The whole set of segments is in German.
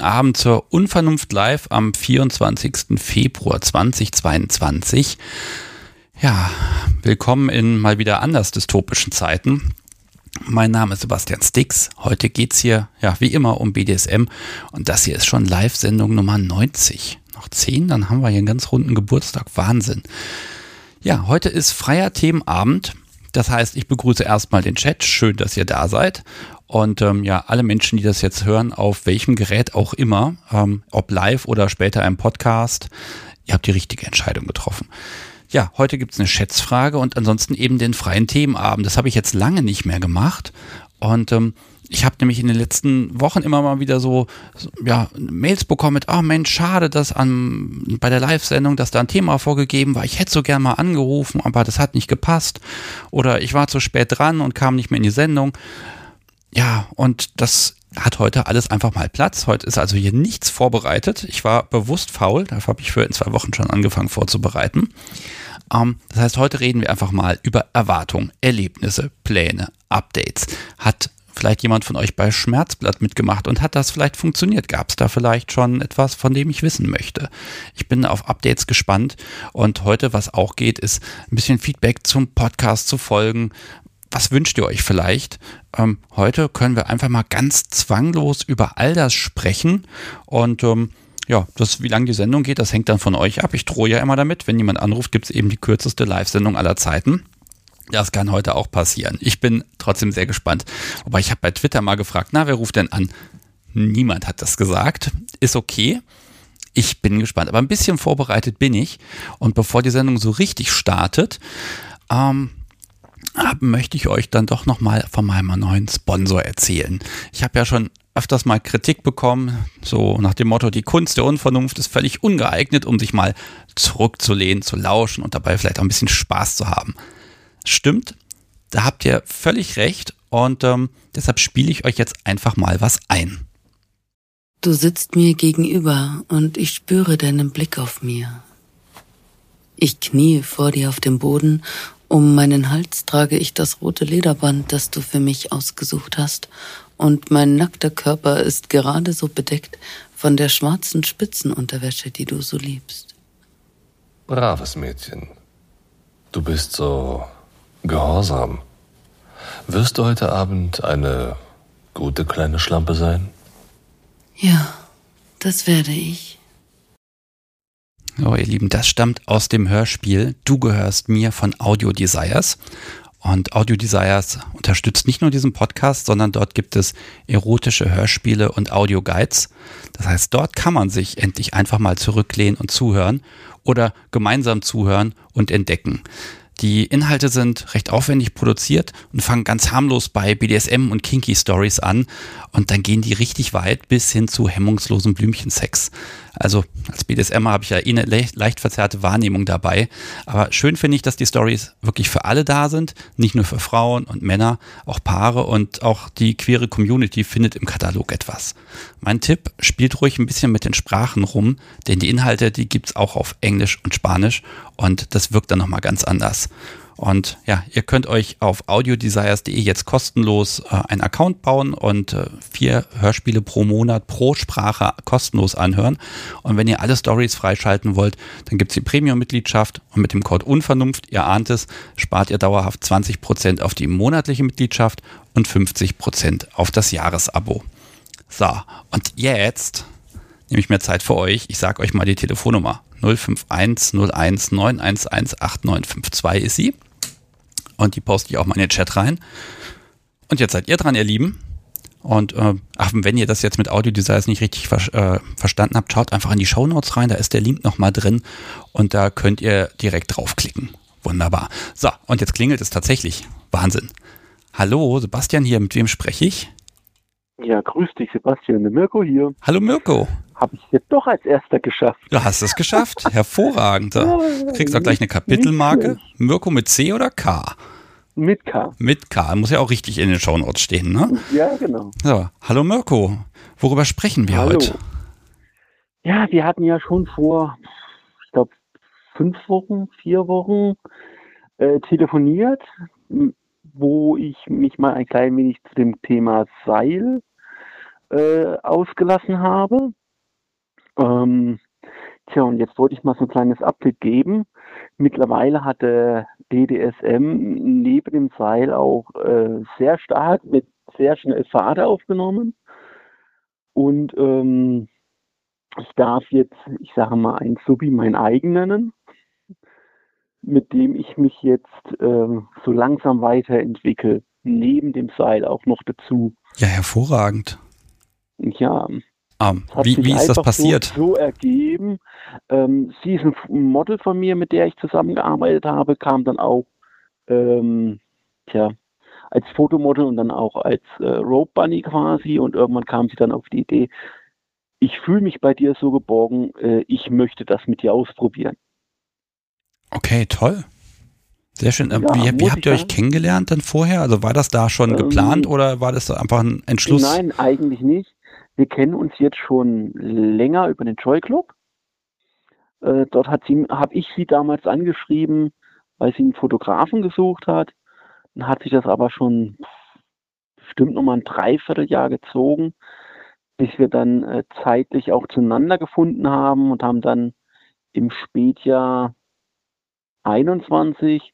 Abend zur Unvernunft Live am 24. Februar 2022. Ja, willkommen in mal wieder anders dystopischen Zeiten. Mein Name ist Sebastian Stix. Heute geht's hier, ja, wie immer um BDSM und das hier ist schon Live-Sendung Nummer 90. Noch 10, dann haben wir hier einen ganz runden Geburtstag. Wahnsinn. Ja, heute ist freier Themenabend. Das heißt, ich begrüße erstmal den Chat. Schön, dass ihr da seid. Und ähm, ja, alle Menschen, die das jetzt hören, auf welchem Gerät auch immer, ähm, ob live oder später im Podcast, ihr habt die richtige Entscheidung getroffen. Ja, heute gibt's eine Schätzfrage und ansonsten eben den freien Themenabend. Das habe ich jetzt lange nicht mehr gemacht. Und ähm, ich habe nämlich in den letzten Wochen immer mal wieder so, so ja, Mails bekommen mit, oh Mensch, schade, dass an, bei der Live-Sendung, dass da ein Thema vorgegeben war. Ich hätte so gern mal angerufen, aber das hat nicht gepasst. Oder ich war zu spät dran und kam nicht mehr in die Sendung. Ja, und das hat heute alles einfach mal Platz. Heute ist also hier nichts vorbereitet. Ich war bewusst faul, dafür habe ich für in zwei Wochen schon angefangen vorzubereiten. Ähm, das heißt, heute reden wir einfach mal über Erwartungen, Erlebnisse, Pläne, Updates. Hat vielleicht jemand von euch bei Schmerzblatt mitgemacht und hat das vielleicht funktioniert? Gab es da vielleicht schon etwas, von dem ich wissen möchte? Ich bin auf Updates gespannt und heute, was auch geht, ist ein bisschen Feedback zum Podcast zu folgen. Was wünscht ihr euch vielleicht? Ähm, heute können wir einfach mal ganz zwanglos über all das sprechen und ähm, ja, das, wie lange die Sendung geht, das hängt dann von euch ab. Ich drohe ja immer damit. Wenn jemand anruft, gibt es eben die kürzeste Live-Sendung aller Zeiten. Das kann heute auch passieren. Ich bin trotzdem sehr gespannt. Wobei ich habe bei Twitter mal gefragt, na, wer ruft denn an? Niemand hat das gesagt. Ist okay. Ich bin gespannt. Aber ein bisschen vorbereitet bin ich. Und bevor die Sendung so richtig startet, ähm, möchte ich euch dann doch nochmal von meinem neuen Sponsor erzählen. Ich habe ja schon öfters mal Kritik bekommen, so nach dem Motto, die Kunst der Unvernunft ist völlig ungeeignet, um sich mal zurückzulehnen, zu lauschen und dabei vielleicht auch ein bisschen Spaß zu haben. Stimmt, da habt ihr völlig recht und ähm, deshalb spiele ich euch jetzt einfach mal was ein. Du sitzt mir gegenüber und ich spüre deinen Blick auf mir. Ich knie vor dir auf dem Boden, um meinen Hals trage ich das rote Lederband, das du für mich ausgesucht hast, und mein nackter Körper ist gerade so bedeckt von der schwarzen Spitzenunterwäsche, die du so liebst. Braves Mädchen. Du bist so Gehorsam. Wirst du heute Abend eine gute kleine Schlampe sein? Ja, das werde ich. Oh, ihr Lieben, das stammt aus dem Hörspiel Du gehörst mir von Audio Desires. Und Audio Desires unterstützt nicht nur diesen Podcast, sondern dort gibt es erotische Hörspiele und Audio-Guides. Das heißt, dort kann man sich endlich einfach mal zurücklehnen und zuhören oder gemeinsam zuhören und entdecken. Die Inhalte sind recht aufwendig produziert und fangen ganz harmlos bei BDSM und Kinky Stories an und dann gehen die richtig weit bis hin zu hemmungslosen Blümchensex. Also als BDSMer habe ich ja eh eine leicht, leicht verzerrte Wahrnehmung dabei, aber schön finde ich, dass die Stories wirklich für alle da sind, nicht nur für Frauen und Männer, auch Paare und auch die queere Community findet im Katalog etwas. Mein Tipp, spielt ruhig ein bisschen mit den Sprachen rum, denn die Inhalte, die gibt's auch auf Englisch und Spanisch und das wirkt dann nochmal ganz anders. Und ja, ihr könnt euch auf audiodesires.de jetzt kostenlos äh, einen Account bauen und äh, vier Hörspiele pro Monat pro Sprache kostenlos anhören. Und wenn ihr alle Stories freischalten wollt, dann gibt's die Premium-Mitgliedschaft und mit dem Code Unvernunft, ihr ahnt es, spart ihr dauerhaft 20% auf die monatliche Mitgliedschaft und 50% auf das Jahresabo. So, und jetzt nehme ich mir Zeit für euch. Ich sage euch mal die Telefonnummer. 051 01 911 8952 ist sie. Und die poste ich auch mal in den Chat rein. Und jetzt seid ihr dran, ihr Lieben. Und äh, ach, wenn ihr das jetzt mit Audio Designs nicht richtig ver äh, verstanden habt, schaut einfach in die Show Notes rein, da ist der Link nochmal drin und da könnt ihr direkt draufklicken. Wunderbar. So, und jetzt klingelt es tatsächlich. Wahnsinn. Hallo, Sebastian hier, mit wem spreche ich? Ja, grüß dich, Sebastian. Der Mirko hier. Hallo Mirko. Habe ich jetzt doch als erster geschafft. Du hast es geschafft. Hervorragend. Du kriegst auch gleich eine Kapitelmarke. Mirko mit C oder K? Mit K. Mit K. Muss ja auch richtig in den Shownotes stehen, ne? Ja, genau. So, hallo Mirko. Worüber sprechen wir Hallo. heute? Ja, wir hatten ja schon vor, ich glaube, fünf Wochen, vier Wochen äh, telefoniert, wo ich mich mal ein klein wenig zu dem Thema Seil äh, ausgelassen habe. Ähm, tja, und jetzt wollte ich mal so ein kleines Update geben. Mittlerweile hat der BDSM neben dem Seil auch äh, sehr stark mit sehr schnell Fahrt aufgenommen. Und ähm, ich darf jetzt, ich sage mal, ein Subi mein eigen nennen, mit dem ich mich jetzt ähm, so langsam weiterentwickle, neben dem Seil auch noch dazu. Ja, hervorragend. Ja. Um, wie, wie ist das passiert? So, so ergeben. Ähm, sie ist ein Model von mir, mit der ich zusammengearbeitet habe, kam dann auch ähm, tja, als Fotomodel und dann auch als äh, Rope Bunny quasi und irgendwann kam sie dann auf die Idee, ich fühle mich bei dir so geborgen, äh, ich möchte das mit dir ausprobieren. Okay, toll. Sehr schön. Ähm, ja, wie, wie habt ihr euch kennengelernt dann vorher? Also war das da schon ähm, geplant oder war das einfach ein Entschluss? Nein, eigentlich nicht. Wir kennen uns jetzt schon länger über den Joy Club. Äh, dort habe ich sie damals angeschrieben, weil sie einen Fotografen gesucht hat. Dann hat sich das aber schon bestimmt nochmal ein Dreivierteljahr gezogen, bis wir dann äh, zeitlich auch zueinander gefunden haben und haben dann im Spätjahr 21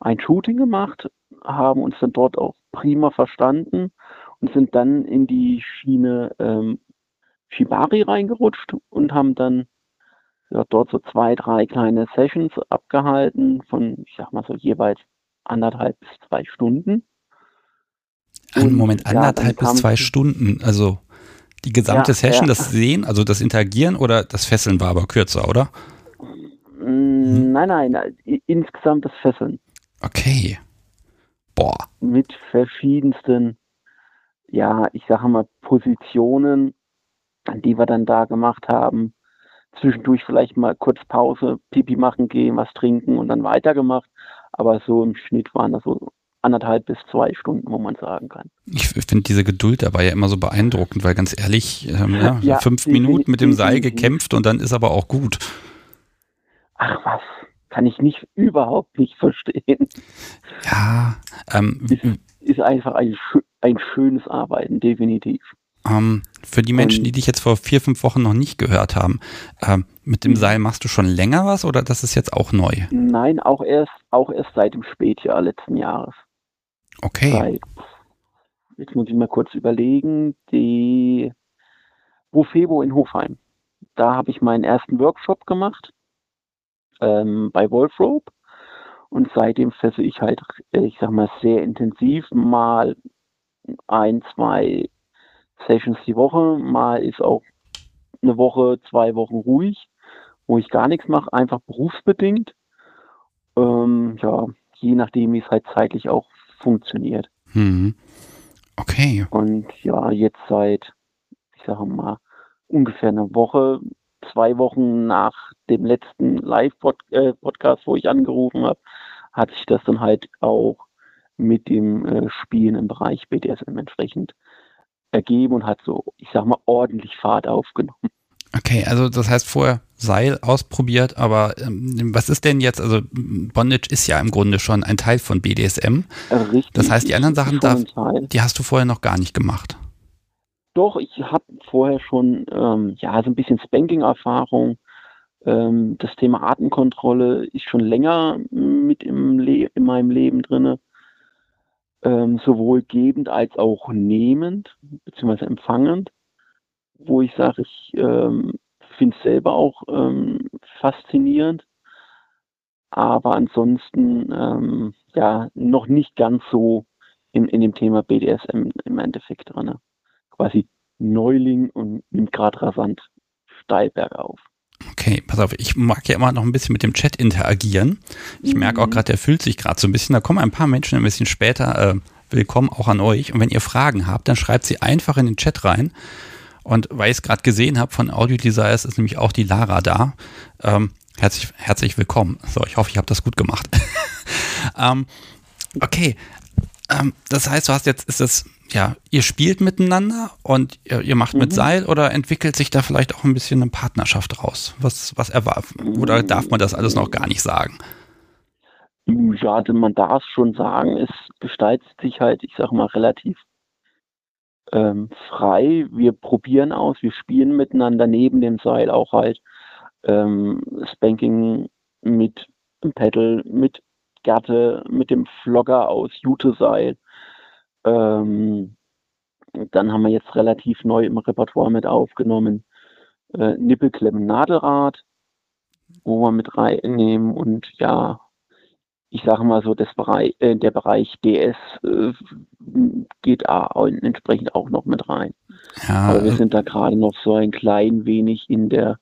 ein Shooting gemacht, haben uns dann dort auch prima verstanden und sind dann in die Schiene ähm, Shibari reingerutscht und haben dann ja, dort so zwei, drei kleine Sessions abgehalten von, ich sag mal so jeweils anderthalb bis zwei Stunden. Einen Moment, anderthalb ja, bis zwei Stunden, also die gesamte ja, Session, das Sehen, also das Interagieren oder das Fesseln war aber kürzer, oder? Hm. Nein, nein, insgesamt das Fesseln. Okay. Boah. Mit verschiedensten, ja, ich sage mal, Positionen, die wir dann da gemacht haben. Zwischendurch vielleicht mal kurz Pause, Pipi machen gehen, was trinken und dann weitergemacht. Aber so im Schnitt waren das so anderthalb bis zwei Stunden, wo man sagen kann. Ich finde diese Geduld dabei ja immer so beeindruckend, weil ganz ehrlich, ähm, ja, ja, fünf Minuten mit dem Seil gekämpft und dann ist aber auch gut. Ach was, kann ich nicht überhaupt nicht verstehen. Ja, ähm, ist, einfach ein, ein schönes Arbeiten, definitiv. Ähm, für die Menschen, die dich jetzt vor vier, fünf Wochen noch nicht gehört haben, ähm, mit dem mhm. Seil machst du schon länger was oder das ist jetzt auch neu? Nein, auch erst, auch erst seit dem Spätjahr letzten Jahres. Okay. Seit, jetzt muss ich mal kurz überlegen, die Bufebo in Hofheim. Da habe ich meinen ersten Workshop gemacht ähm, bei Wolfrope. Und seitdem fesse ich halt, äh, ich sag mal, sehr intensiv, mal ein, zwei Sessions die Woche, mal ist auch eine Woche, zwei Wochen ruhig, wo ich gar nichts mache, einfach berufsbedingt. Ähm, ja, je nachdem, wie es halt zeitlich auch funktioniert. Mhm. Okay. Und ja, jetzt seit, ich sage mal, ungefähr einer Woche zwei Wochen nach dem letzten Live-Podcast, wo ich angerufen habe, hat sich das dann halt auch mit dem äh, Spielen im Bereich BDSM entsprechend ergeben und hat so, ich sag mal, ordentlich Fahrt aufgenommen. Okay, also das heißt vorher Seil ausprobiert, aber ähm, was ist denn jetzt, also Bondage ist ja im Grunde schon ein Teil von BDSM. Richtig. Das heißt, die anderen Sachen, da, die hast du vorher noch gar nicht gemacht. Doch, ich habe vorher schon ähm, ja so ein bisschen Spanking-Erfahrung. Ähm, das Thema Atemkontrolle ist schon länger mit im Le in meinem Leben drinne, ähm, sowohl gebend als auch nehmend beziehungsweise empfangend, wo ich sage, ich ähm, finde es selber auch ähm, faszinierend, aber ansonsten ähm, ja noch nicht ganz so in, in dem Thema BDSM im Endeffekt drin quasi Neuling und nimmt gerade rasant steil bergauf. Okay, pass auf, ich mag ja immer noch ein bisschen mit dem Chat interagieren. Ich mhm. merke auch mhm. gerade, der fühlt sich gerade so ein bisschen. Da kommen ein paar Menschen ein bisschen später. Äh, willkommen auch an euch. Und wenn ihr Fragen habt, dann schreibt sie einfach in den Chat rein. Und weil ich es gerade gesehen habe von Audio Desires, ist nämlich auch die Lara da. Ähm, herzlich, herzlich willkommen. So, ich hoffe, ich habe das gut gemacht. ähm, okay, ähm, das heißt, du hast jetzt, ist das ja, ihr spielt miteinander und ihr, ihr macht mhm. mit Seil oder entwickelt sich da vielleicht auch ein bisschen eine Partnerschaft raus? Was, was erwarten? Oder darf man das alles noch gar nicht sagen? Ja, also man darf schon sagen, es gestaltet sich halt, ich sage mal, relativ ähm, frei. Wir probieren aus, wir spielen miteinander neben dem Seil auch halt ähm, Spanking mit Pedal, mit Gerte, mit dem Flogger aus Juteseil. Ähm, dann haben wir jetzt relativ neu im Repertoire mit aufgenommen äh, Nippelklemmen Nadelrad, wo wir mit reinnehmen und ja, ich sage mal so, das Bereich, äh, der Bereich DS äh, geht auch entsprechend auch noch mit rein. Ja, Aber wir sind da gerade noch so ein klein wenig in der,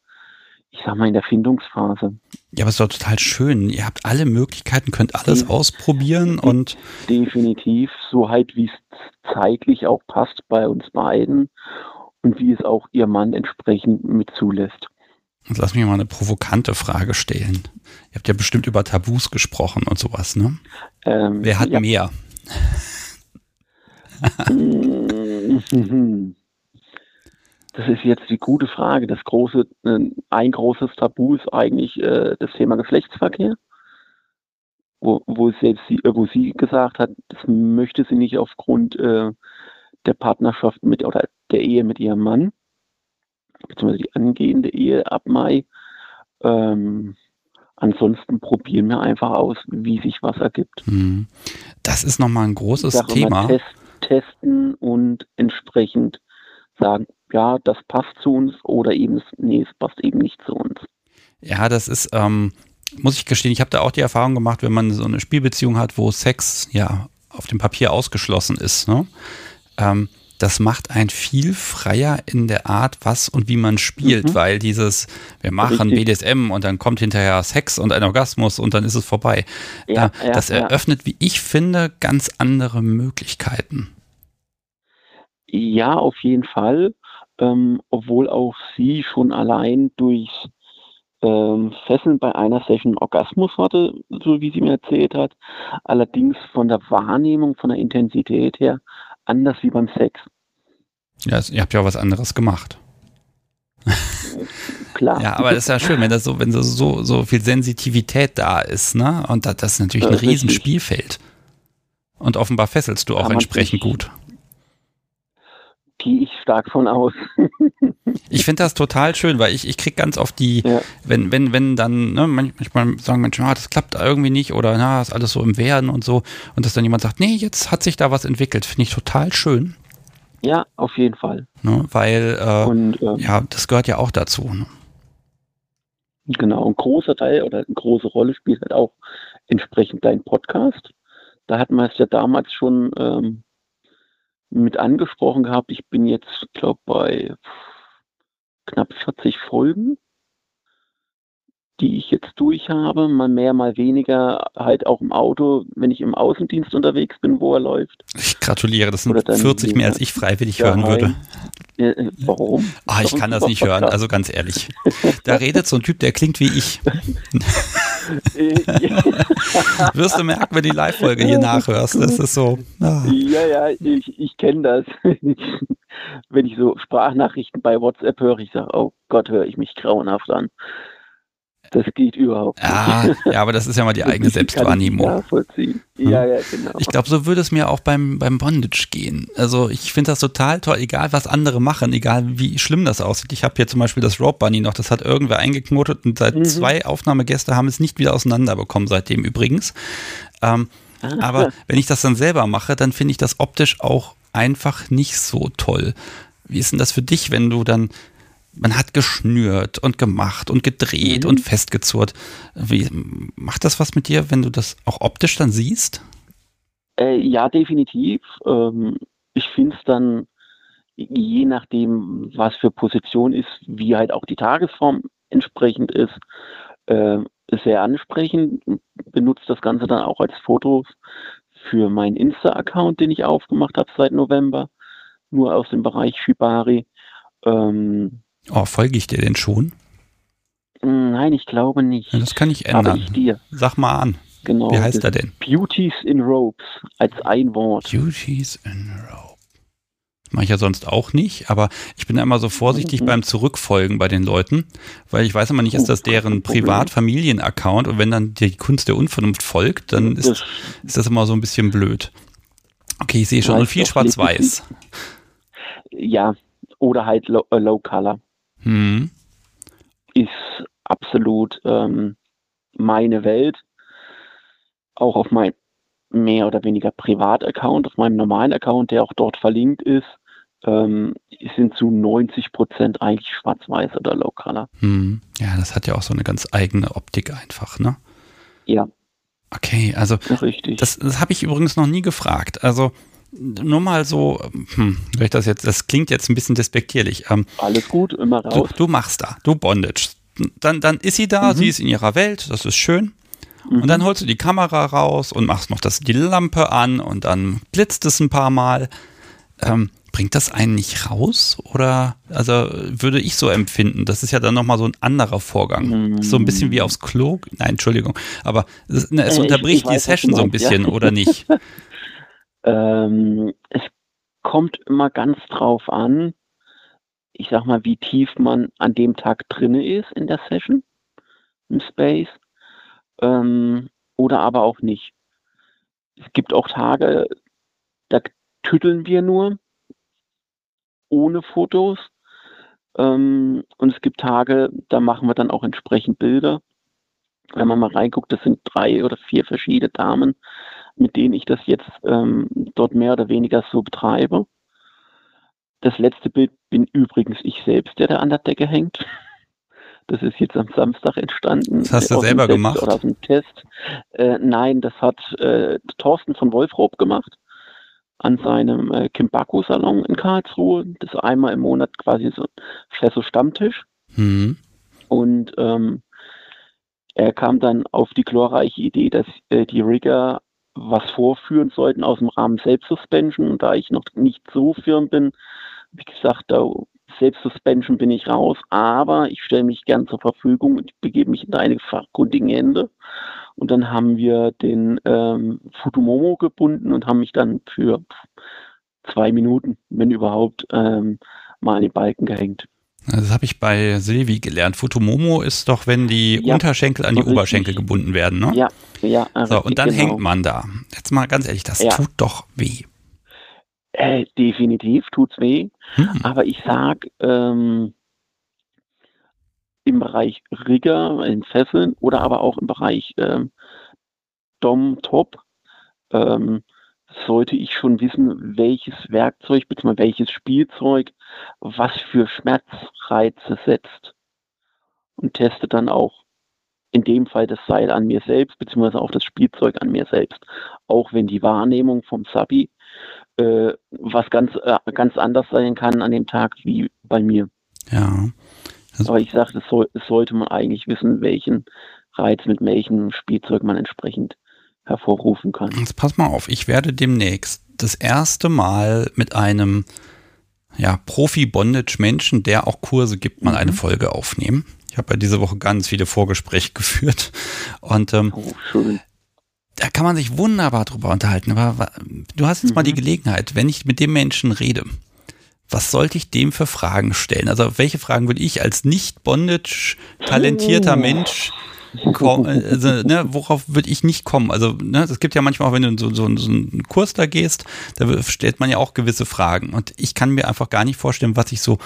ich sag mal, in der Findungsphase. Ja, aber es ist doch total schön. Ihr habt alle Möglichkeiten, könnt alles De ausprobieren und. Definitiv, so halt, wie es zeitlich auch passt bei uns beiden und wie es auch ihr Mann entsprechend mit zulässt. Jetzt lass mich mal eine provokante Frage stellen. Ihr habt ja bestimmt über Tabus gesprochen und sowas, ne? Ähm, Wer hat ja. mehr? Das ist jetzt die gute Frage. Das große, äh, ein großes Tabu ist eigentlich äh, das Thema Geschlechtsverkehr, wo, wo selbst sie, äh, wo sie gesagt hat, das möchte sie nicht aufgrund äh, der Partnerschaft mit oder der Ehe mit ihrem Mann beziehungsweise die angehende Ehe ab Mai. Ähm, ansonsten probieren wir einfach aus, wie sich was ergibt. Hm. Das ist nochmal ein großes Thema. Test, testen und entsprechend sagen, ja, das passt zu uns oder eben, nee, es passt eben nicht zu uns. Ja, das ist, ähm, muss ich gestehen, ich habe da auch die Erfahrung gemacht, wenn man so eine Spielbeziehung hat, wo Sex ja auf dem Papier ausgeschlossen ist. Ne? Ähm, das macht einen viel freier in der Art, was und wie man spielt, mhm. weil dieses, wir machen Richtig. BDSM und dann kommt hinterher Sex und ein Orgasmus und dann ist es vorbei. Ja, äh, ja, das eröffnet, ja. wie ich finde, ganz andere Möglichkeiten. Ja, auf jeden Fall. Ähm, obwohl auch sie schon allein durch ähm, Fesseln bei einer Session Orgasmus hatte, so wie sie mir erzählt hat. Allerdings von der Wahrnehmung, von der Intensität her anders wie beim Sex. Ja, ihr habt ja auch was anderes gemacht. Klar. Ja, aber das ist ja schön, wenn das so, wenn so, so, so viel Sensitivität da ist, ne? Und das, das ist natürlich ein Riesenspielfeld. Und offenbar fesselst du auch entsprechend gut. Gehe ich stark von aus. ich finde das total schön, weil ich, ich kriege ganz oft die, ja. wenn, wenn, wenn dann, ne, manchmal sagen Menschen, ah, das klappt irgendwie nicht oder na, ist alles so im Werden und so. Und dass dann jemand sagt, nee, jetzt hat sich da was entwickelt, finde ich total schön. Ja, auf jeden Fall. Ne, weil, äh, und, ähm, ja, das gehört ja auch dazu. Ne? Genau, ein großer Teil oder eine große Rolle spielt halt auch entsprechend dein Podcast. Da hatten wir es ja damals schon ähm, mit angesprochen gehabt. Ich bin jetzt, glaube bei knapp 40 Folgen, die ich jetzt durch habe, mal mehr, mal weniger, halt auch im Auto, wenn ich im Außendienst unterwegs bin, wo er läuft. Ich gratuliere, das sind 40 mehr, als ich freiwillig hören würde. Äh, warum? Ah, ich kann das nicht hören, also ganz ehrlich. Da redet so ein Typ, der klingt wie ich. Wirst du merken, wenn du die Live-Folge hier nachhörst. Das ist so. Ah. Ja, ja, ich, ich kenne das. wenn ich so Sprachnachrichten bei WhatsApp höre, ich sage, oh Gott, höre ich mich grauenhaft an. Das geht überhaupt nicht. Ah, ja, aber das ist ja mal die eigene Selbstwahrnehmung. Nachvollziehen. Ja, ja, genau. Ich glaube, so würde es mir auch beim, beim Bondage gehen. Also ich finde das total toll, egal was andere machen, egal wie schlimm das aussieht. Ich habe hier zum Beispiel das Rope Bunny noch, das hat irgendwer eingeknotet und seit mhm. zwei Aufnahmegäste haben es nicht wieder auseinanderbekommen, seitdem übrigens. Ähm, ah, aber wenn ich das dann selber mache, dann finde ich das optisch auch einfach nicht so toll. Wie ist denn das für dich, wenn du dann man hat geschnürt und gemacht und gedreht mhm. und festgezurrt. Wie, macht das was mit dir, wenn du das auch optisch dann siehst? Äh, ja, definitiv. Ähm, ich finde es dann, je nachdem, was für Position ist, wie halt auch die Tagesform entsprechend ist, äh, sehr ansprechend. Benutze das Ganze dann auch als Fotos für meinen Insta-Account, den ich aufgemacht habe seit November, nur aus dem Bereich Shibari. Ähm, Oh, folge ich dir denn schon? Nein, ich glaube nicht. Ja, das kann ich ändern. Aber ich dir. Sag mal an. Genau. Wie heißt er denn? Beauties in Robes als ein Wort. Beauties in Robes. Mache ich ja sonst auch nicht, aber ich bin immer so vorsichtig mhm. beim Zurückfolgen bei den Leuten, weil ich weiß immer nicht, ist das deren Privat-Familien-Account und wenn dann die Kunst der Unvernunft folgt, dann ist das, ist das immer so ein bisschen blöd. Okay, ich sehe schon, und viel schwarz-weiß. ja, oder halt Low, äh, low Color. Hm. Ist absolut ähm, meine Welt. Auch auf meinem mehr oder weniger Privataccount, auf meinem normalen Account, der auch dort verlinkt ist, ähm, sind zu 90 Prozent eigentlich schwarz-weiß oder Low Color. Hm. Ja, das hat ja auch so eine ganz eigene Optik einfach, ne? Ja. Okay, also richtig. das, das habe ich übrigens noch nie gefragt. Also nur mal so, hm, das jetzt, das klingt jetzt ein bisschen despektierlich. Ähm, Alles gut, immer raus. Du, du, machst da, du Bondage. Dann, dann ist sie da, mhm. sie ist in ihrer Welt, das ist schön. Mhm. Und dann holst du die Kamera raus und machst noch das, die Lampe an und dann blitzt es ein paar Mal. Ähm, bringt das einen nicht raus? Oder, also würde ich so empfinden, das ist ja dann nochmal so ein anderer Vorgang. Mhm. So ein bisschen wie aufs Klo. Nein, Entschuldigung. Aber es, ne, es äh, unterbricht ich, ich die Session so ein bisschen, ja. oder nicht? Ähm, es kommt immer ganz drauf an, ich sag mal, wie tief man an dem Tag drinne ist in der Session, im Space, ähm, oder aber auch nicht. Es gibt auch Tage, da tütteln wir nur, ohne Fotos. Ähm, und es gibt Tage, da machen wir dann auch entsprechend Bilder. Wenn man mal reinguckt, das sind drei oder vier verschiedene Damen, mit denen ich das jetzt ähm, dort mehr oder weniger so betreibe. Das letzte Bild bin übrigens ich selbst, der da an der Decke hängt. Das ist jetzt am Samstag entstanden. Das hast du selber gemacht? Oder aus dem Test. Äh, nein, das hat äh, Thorsten von Wolfrob gemacht an seinem äh, Kimbaku-Salon in Karlsruhe. Das ist einmal im Monat quasi so ein Stammtisch. Mhm. Und ähm, er kam dann auf die glorreiche Idee, dass äh, die Rigger was vorführen sollten aus dem Rahmen Selbstsuspension. Und da ich noch nicht so firm bin, wie gesagt, da Selbstsuspension bin ich raus, aber ich stelle mich gern zur Verfügung und begebe mich in deine fachkundigen Hände. Und dann haben wir den ähm, Futumomo gebunden und haben mich dann für zwei Minuten, wenn überhaupt, ähm, mal an den Balken gehängt. Das habe ich bei Silvi gelernt. Futomomo ist doch, wenn die ja, Unterschenkel an die richtig. Oberschenkel gebunden werden, ne? Ja, ja. So, und dann genau. hängt man da. Jetzt mal ganz ehrlich, das ja. tut doch weh. Äh, definitiv tut's weh. Hm. Aber ich sag, ähm, im Bereich Rigger, in Fesseln oder aber auch im Bereich ähm, Dom Top, ähm, sollte ich schon wissen, welches Werkzeug bzw. welches Spielzeug was für Schmerzreize setzt. Und teste dann auch in dem Fall das Seil an mir selbst, beziehungsweise auch das Spielzeug an mir selbst. Auch wenn die Wahrnehmung vom Sabi äh, was ganz, äh, ganz anders sein kann an dem Tag wie bei mir. Ja. Also Aber ich sage, das, soll, das sollte man eigentlich wissen, welchen Reiz mit welchem Spielzeug man entsprechend hervorrufen kann. Jetzt pass mal auf, ich werde demnächst das erste Mal mit einem ja, Profi-Bondage-Menschen, der auch Kurse gibt, mal mhm. eine Folge aufnehmen. Ich habe ja diese Woche ganz viele Vorgespräche geführt und ähm, oh, schön. da kann man sich wunderbar drüber unterhalten. Aber du hast jetzt mhm. mal die mhm. Gelegenheit, wenn ich mit dem Menschen rede, was sollte ich dem für Fragen stellen? Also welche Fragen würde ich als nicht Bondage talentierter oh. Mensch also, ne, worauf würde ich nicht kommen? Also, ne, es gibt ja manchmal auch, wenn du in so, so, so einen Kurs da gehst, da stellt man ja auch gewisse Fragen. Und ich kann mir einfach gar nicht vorstellen, was ich so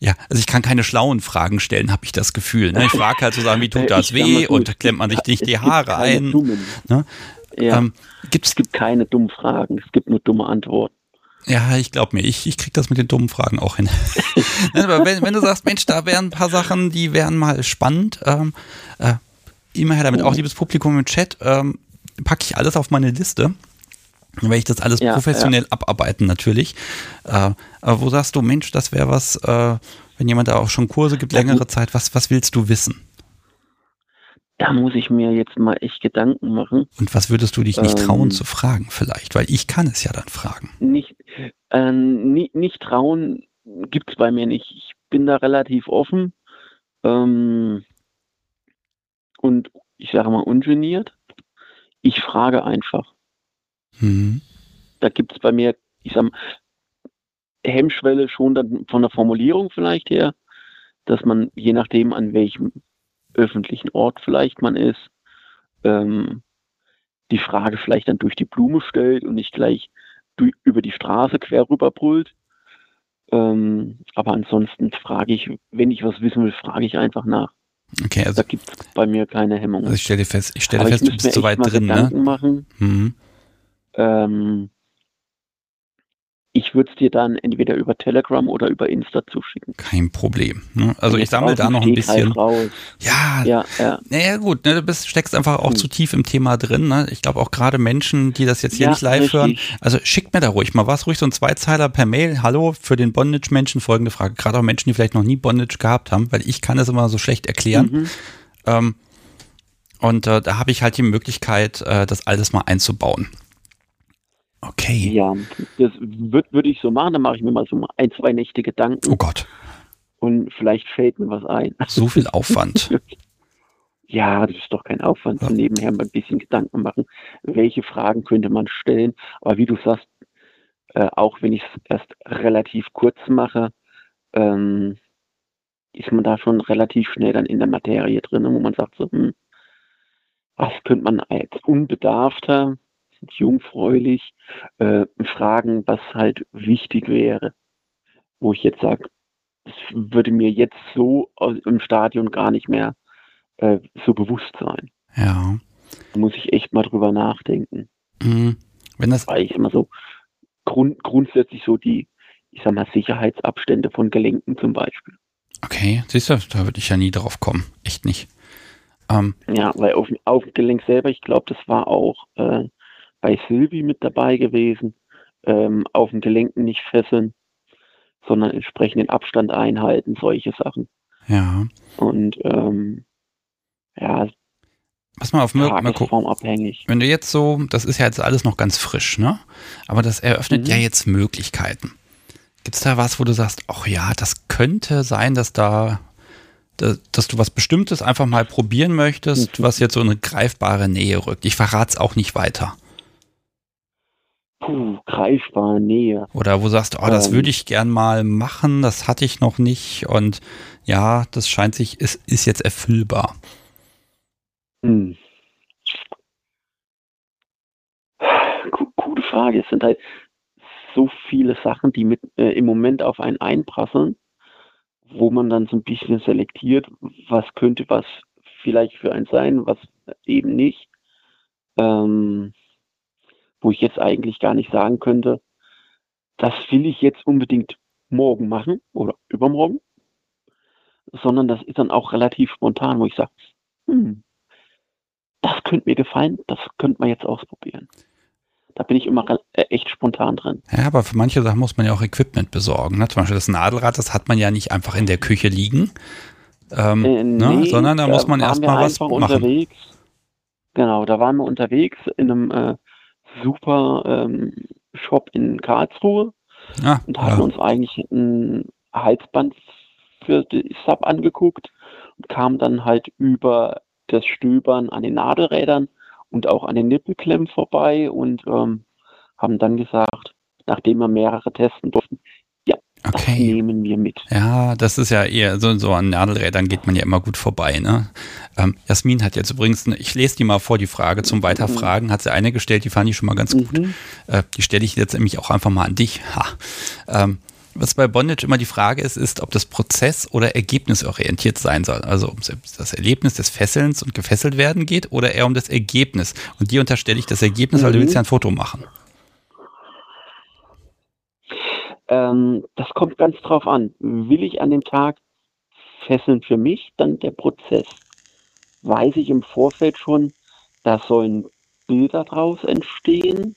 ja, also ich kann keine schlauen Fragen stellen, habe ich das Gefühl. Ne? Ich frage halt so Sachen, wie tut das weh und klemmt man sich nicht die Haare ein. Ne? Ja. Ähm, es gibt keine dummen Fragen, es gibt nur dumme Antworten. Ja, ich glaube mir, ich, ich krieg das mit den dummen Fragen auch hin. Ne, aber wenn, wenn, du sagst, Mensch, da wären ein paar Sachen, die wären mal spannend, ähm, äh, immer her damit. Auch liebes Publikum im Chat, ähm, packe ich alles auf meine Liste. Dann werde ich das alles ja, professionell ja. abarbeiten natürlich. Äh, aber wo sagst du, Mensch, das wäre was, äh, wenn jemand da auch schon Kurse gibt, längere Zeit, was, was willst du wissen? Da muss ich mir jetzt mal echt Gedanken machen. Und was würdest du dich nicht ähm, trauen zu fragen vielleicht? Weil ich kann es ja dann fragen. Nicht, äh, nicht, nicht trauen gibt es bei mir nicht. Ich bin da relativ offen. Ähm, und ich sage mal ungeniert. Ich frage einfach. Mhm. Da gibt es bei mir, ich sage mal, Hemmschwelle schon dann von der Formulierung vielleicht her, dass man je nachdem, an welchem öffentlichen Ort vielleicht man ist, ähm, die Frage vielleicht dann durch die Blume stellt und nicht gleich durch, über die Straße quer rüber brüllt. Ähm, aber ansonsten frage ich, wenn ich was wissen will, frage ich einfach nach. Okay, also Da gibt es bei mir keine Hemmung. Also ich stelle fest, ich stelle Aber fest, ich du bist so echt weit drin, ne? Gedanken machen. Mhm. Ähm, ich würde es dir dann entweder über Telegram oder über Insta zuschicken. Kein Problem. Ne? Also ich sammle da noch ein bisschen. Raus. Ja, Ja, ja. naja gut, ne, du bist, steckst einfach auch Hm. zu tief im Thema drin. Ne? Ich glaube auch gerade Menschen, die das jetzt hier Ja, nicht live hören, richtig. also schickt mir da ruhig mal was, ruhig so ein Zweizeiler per Mail. Hallo, für den Bondage-Menschen folgende Frage. Gerade auch Menschen, die vielleicht noch nie Bondage gehabt haben, weil ich kann es immer so schlecht erklären. Mhm. Ähm, und äh, da habe ich halt die Möglichkeit, äh, das alles mal einzubauen. Okay. Ja, das würde würd ich so machen. Dann mache ich mir mal so ein, zwei Nächte Gedanken Oh Gott, und vielleicht fällt mir was ein. so viel Aufwand. Ja, das ist doch kein Aufwand. Ja. Nebenher mal ein bisschen Gedanken machen. Welche Fragen könnte man stellen? Aber wie du sagst, äh, auch wenn ich es erst relativ kurz mache, ähm, ist man da schon relativ schnell dann in der Materie drin, wo man sagt so, hm, was könnte man als Unbedarfter, jungfräulich, äh, fragen, was halt wichtig wäre. Wo ich jetzt sage, das würde mir jetzt so im Stadion gar nicht mehr äh, so bewusst sein. ja. Da muss ich echt mal drüber nachdenken. Mhm. Wenn das Weil ich immer so grund, grundsätzlich so die, ich sag mal, Sicherheitsabstände von Gelenken zum Beispiel. Okay, siehst du, da würde ich ja nie drauf kommen. Echt nicht. Ähm, Ja, weil auf, dem- auf dem Gelenk selber, ich glaube, das war auch äh, bei Silvi mit dabei gewesen, ähm, auf dem Gelenken nicht fesseln, sondern entsprechenden Abstand einhalten, solche Sachen. ja. Und ähm, ja, Pass mal auf, mal, mal gucken. Wenn du jetzt so, das ist ja jetzt alles noch ganz frisch, ne? Aber das eröffnet Mhm. ja jetzt Möglichkeiten. Gibt's da was, wo du sagst, ach ja, das könnte sein, dass da, dass, dass du was Bestimmtes einfach mal probieren möchtest, Mhm. was jetzt so in eine greifbare Nähe rückt? Ich verrat's auch nicht weiter. Puh, greifbar, Nähe. Oder wo du sagst, oh, das Ähm. würde ich gern mal machen, das hatte ich noch nicht und ja, das scheint sich, ist, ist jetzt erfüllbar. Hm. Gu- Gute Frage. Es sind halt so viele Sachen, die mit äh, im Moment auf einen einprasseln, wo man dann so ein bisschen selektiert, was könnte was vielleicht für einen sein, was eben nicht. Ähm, wo ich jetzt eigentlich gar nicht sagen könnte, das will ich jetzt unbedingt morgen machen oder übermorgen, sondern das ist dann auch relativ spontan, wo ich sage, hm, das könnte mir gefallen, das könnte man jetzt ausprobieren. Da bin ich immer äh, echt spontan drin. Ja, aber für manche Sachen muss man ja auch Equipment besorgen. Ne? Zum Beispiel das Nadelrad, das hat man ja nicht einfach in der Küche liegen, ähm, Äh, ne? nee, sondern da muss man erstmal was machen. unterwegs. Genau, da waren wir unterwegs in einem äh, super ähm, Shop in Karlsruhe Ja, und hatten ja. uns eigentlich ein Halsband für die Sub angeguckt und kamen dann halt über das Stöbern an den Nadelrädern und auch an den Nippelklemmen vorbei und ähm, haben dann gesagt, nachdem wir mehrere testen durften, das okay. nehmen wir mit. Ja, das ist ja eher so, so an Nadelrädern geht man ja immer gut vorbei. Ne? Ähm, Jasmin hat jetzt übrigens, eine- ich lese die mal vor, die Frage zum Weiterfragen, hat sie eine gestellt, die fand ich schon mal ganz gut. Mhm. Äh, die stelle ich jetzt nämlich auch einfach mal an dich. Ha. Ähm, was bei Bondage immer die Frage ist, ist, ob das prozess- oder ergebnisorientiert sein soll. Also ob es das Erlebnis des Fesselns und gefesselt werden geht oder eher um das Ergebnis. Und dir unterstelle ich das Ergebnis, weil du Mhm. willst ja ein Foto machen. Ähm, das kommt ganz drauf an. Will ich an dem Tag fesseln für mich, dann der Prozess. Weiß ich im Vorfeld schon, da sollen Bilder draus entstehen,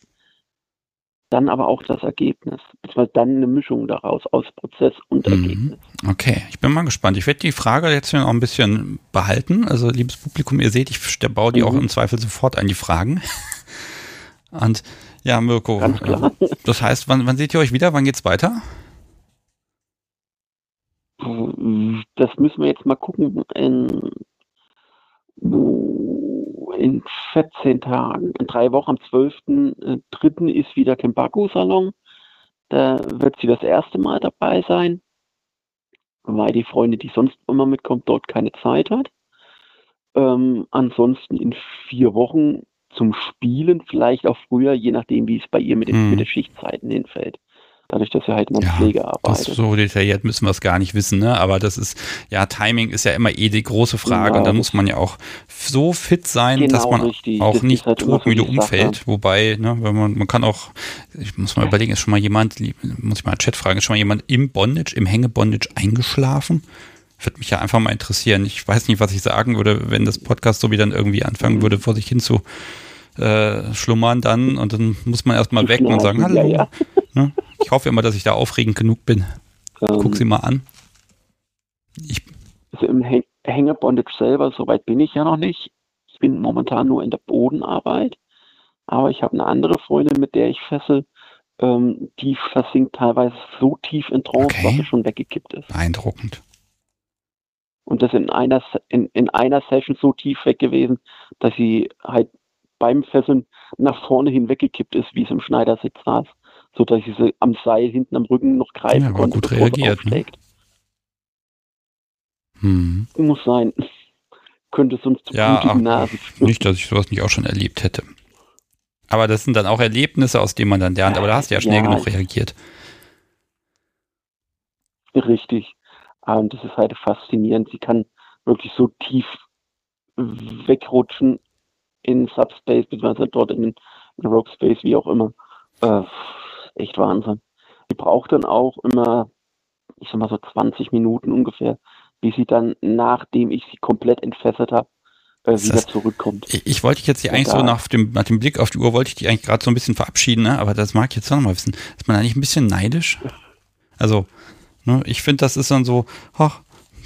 dann aber auch das Ergebnis. Beziehungsweise dann eine Mischung daraus aus Prozess und Mhm. Ergebnis. Okay, ich bin mal gespannt. Ich werde die Frage jetzt noch ein bisschen behalten. Also, liebes Publikum, ihr seht, ich baue die Mhm. auch im Zweifel sofort ein, die Fragen. Und ja, Mirko, Ganz klar. äh, das heißt, wann, wann seht ihr euch wieder? Wann geht's weiter? Das müssen wir jetzt mal gucken. In, in 14 Tagen, in drei Wochen, am 12.3. ist wieder Kembaku-Salon. Da wird sie das erste Mal dabei sein, weil die Freundin, die sonst immer mitkommt, dort keine Zeit hat. Ähm, ansonsten in vier Wochen zum Spielen, vielleicht auch früher, je nachdem, wie es bei ihr mit, den, Mhm. mit den Schichtzeiten hinfällt. dadurch, dass er halt in der Ja, Pflege Das arbeitet. so detailliert müssen wir es gar nicht wissen, ne? Aber das ist, ja, Timing ist ja immer eh die große Frage. Ja, und dann das- muss man ja auch so fit sein, Genau, dass man richtig. auch Das nicht halt todmüde die Sache. umfällt. Wobei, ne, wenn man, man kann auch, ich muss mal überlegen, ist schon mal jemand, muss ich mal im Chat fragen, ist schon mal jemand im Bondage, im Hängebondage eingeschlafen? Würde mich ja einfach mal interessieren. Ich weiß nicht, was ich sagen würde, wenn das Podcast so wie dann irgendwie anfangen Mhm. würde, vor sich hin zu äh, schlummern dann und dann muss man erstmal weg und sagen, hallo. ja, Ne? Ich hoffe immer, dass ich da aufregend genug bin. Guck Ähm, sie mal an. Ich, Also im Häng Hängebondage selber, soweit bin ich ja noch nicht. Ich bin momentan nur in der Bodenarbeit. Aber ich habe eine andere Freundin, mit der ich fessel. Ähm, die versinkt teilweise so tief in Trance, Okay. dass sie schon weggekippt ist. beeindruckend. Und das in einer, in, in einer Session so tief weg gewesen, dass sie halt beim Fesseln nach vorne hin weggekippt ist, wie es im Schneidersitz saß. So dass sie am Seil hinten am Rücken noch greifen Ja, aber konnte, gut reagiert, ne? aufschlägt. Hm. Muss sein. Könnte sonst zu Ja, blutigen Nasen führen. Nicht, dass ich sowas nicht auch schon erlebt hätte. Aber das sind dann auch Erlebnisse, aus denen man dann lernt. Aber da hast du ja schnell Ja. genug reagiert. Richtig. Und das ist halt faszinierend. Sie kann wirklich so tief wegrutschen in Subspace, beziehungsweise dort in, in Rogue Space, wie auch immer. Äh, echt Wahnsinn. Sie braucht dann auch immer, ich sag mal so 20 Minuten ungefähr, bis sie dann, nachdem ich sie komplett entfesselt habe, äh, wieder das- zurückkommt. Ich, ich wollte dich jetzt hier eigentlich so da- nach dem, nach dem Blick auf die Uhr, wollte ich dich eigentlich gerade so ein bisschen verabschieden, ne? aber das mag ich jetzt auch noch mal wissen. Ist man eigentlich ein bisschen neidisch? Also, ne, ich finde, das ist dann so, ach,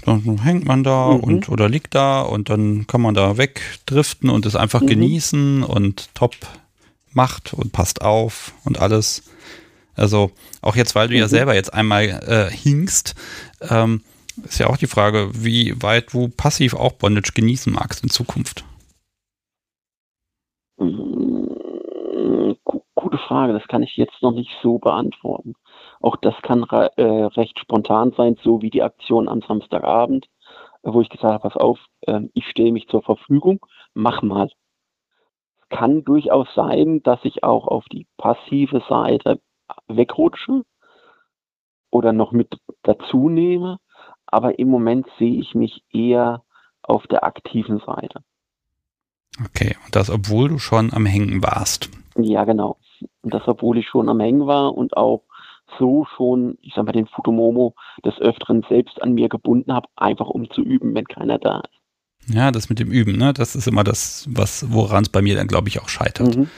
dann hängt man da Mhm. und oder liegt da und dann kann man da wegdriften und es einfach Mhm. genießen und top macht und passt auf und alles. Also auch jetzt, weil du ja Mhm. selber jetzt einmal äh, hinkst, ähm, ist ja auch die Frage, wie weit du passiv auch Bondage genießen magst in Zukunft. Gu- Gute Frage, das kann ich jetzt noch nicht so beantworten. Auch das kann äh, recht spontan sein, so wie die Aktion am Samstagabend, äh, wo ich gesagt habe, pass auf, ähm, ich stelle mich zur Verfügung, mach mal. Es kann durchaus sein, dass ich auch auf die passive Seite wegrutsche oder noch mit dazu nehme, aber im Moment sehe ich mich eher auf der aktiven Seite. Okay, und das, obwohl du schon am Hängen warst. Ja, genau. Und das, obwohl ich schon am Hängen war und auch so schon, ich sag mal, den Futomomo des Öfteren selbst an mir gebunden habe, einfach um zu üben, wenn keiner da ist. Ja, das mit dem Üben, ne? Das ist immer das, was, woran es bei mir dann, glaube ich, auch scheitert. Mhm.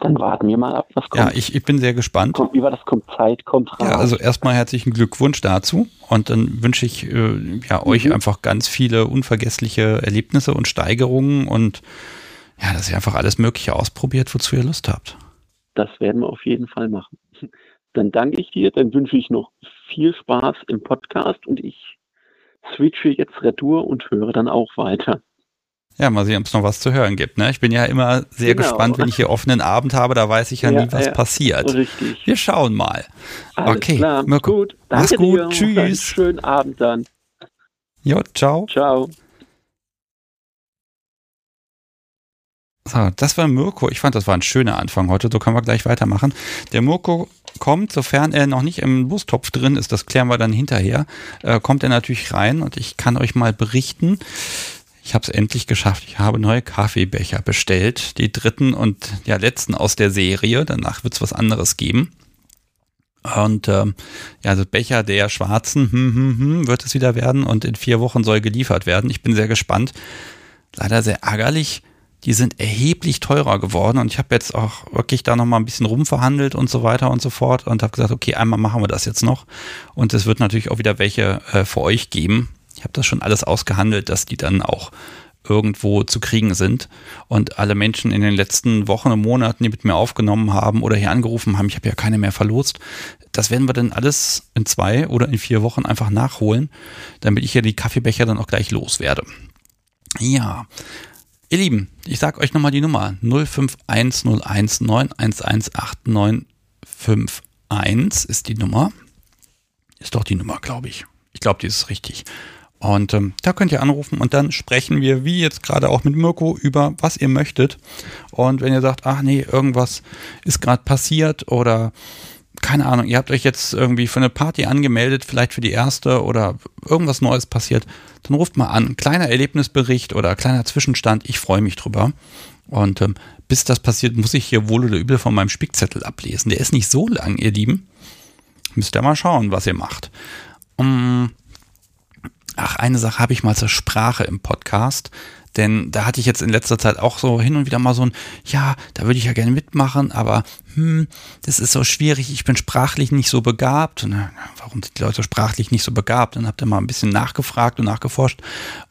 Dann warten wir mal ab, was Ja, kommt. ich, ich bin sehr gespannt. kommt wie war das? Kommt Zeit, kommt Rat. Ja, also erstmal herzlichen Glückwunsch dazu und dann wünsche ich äh, ja euch Mhm. einfach ganz viele unvergessliche Erlebnisse und Steigerungen und ja, dass ihr einfach alles Mögliche ausprobiert, wozu ihr Lust habt. Das werden wir auf jeden Fall machen. Dann danke ich dir, dann wünsche ich noch viel Spaß im Podcast und ich switche jetzt Retour und höre dann auch weiter. Ja, mal sehen, ob es noch was zu hören gibt. Ne? Ich bin ja immer sehr Genau. gespannt, wenn ich hier offenen Abend habe, da weiß ich ja, Ja, nie, was ja. passiert. Richtig. Wir schauen mal. Alles Okay, klar. Mirko, Gut. mach's gut. dir. Tschüss. Einen schönen Abend dann. Jo, ciao. Ciao. So, das war Mirko. Ich fand, das war ein schöner Anfang heute. So können wir gleich weitermachen. Der Mirko kommt, sofern er noch nicht im Lostopf drin ist, das klären wir dann hinterher, äh, kommt er natürlich rein und ich kann euch mal berichten. Ich habe es endlich geschafft. Ich habe neue Kaffeebecher bestellt. Die dritten und ja letzten aus der Serie. Danach wird es was anderes geben. Und ähm, ja, also Becher der schwarzen hm, hm, hm, wird es wieder werden und in vier Wochen soll geliefert werden. Ich bin sehr gespannt. Leider sehr ärgerlich. Die sind erheblich teurer geworden und ich habe jetzt auch wirklich da nochmal ein bisschen rumverhandelt und so weiter und so fort und habe gesagt, okay, einmal machen wir das jetzt noch. Und es wird natürlich auch wieder welche äh, für euch geben. Ich habe das schon alles ausgehandelt, dass die dann auch irgendwo zu kriegen sind. Und alle Menschen in den letzten Wochen und Monaten, die mit mir aufgenommen haben oder hier angerufen haben, ich habe ja keine mehr verlost, das werden wir dann alles in zwei oder in vier Wochen einfach nachholen, damit ich hier die Kaffeebecher dann auch gleich loswerde. Ja, ihr Lieben, ich sag euch nochmal die Nummer 051019118951 ist die Nummer. Ist doch die Nummer, glaube ich. Ich glaube, die ist richtig. Und ähm, da könnt ihr anrufen und dann sprechen wir, wie jetzt gerade auch mit Mirko, über was ihr möchtet. Und wenn ihr sagt, ach nee, irgendwas ist gerade passiert oder keine Ahnung, ihr habt euch jetzt irgendwie für eine Party angemeldet, vielleicht für die erste oder irgendwas Neues passiert, dann ruft mal an. Kleiner Erlebnisbericht oder kleiner Zwischenstand, ich freue mich drüber. Und ähm, bis das passiert, muss ich hier wohl oder übel von meinem Spickzettel ablesen. Der ist nicht so lang, ihr Lieben. Müsst ihr mal schauen, was ihr macht. Um, ach, eine Sache habe ich mal zur Sprache im Podcast. Denn da hatte ich jetzt in letzter Zeit auch so hin und wieder mal so ein, ja, da würde ich ja gerne mitmachen, aber hm, das ist so schwierig, ich bin sprachlich nicht so begabt. Und, warum sind die Leute sprachlich nicht so begabt? Dann habt ihr mal ein bisschen nachgefragt und nachgeforscht.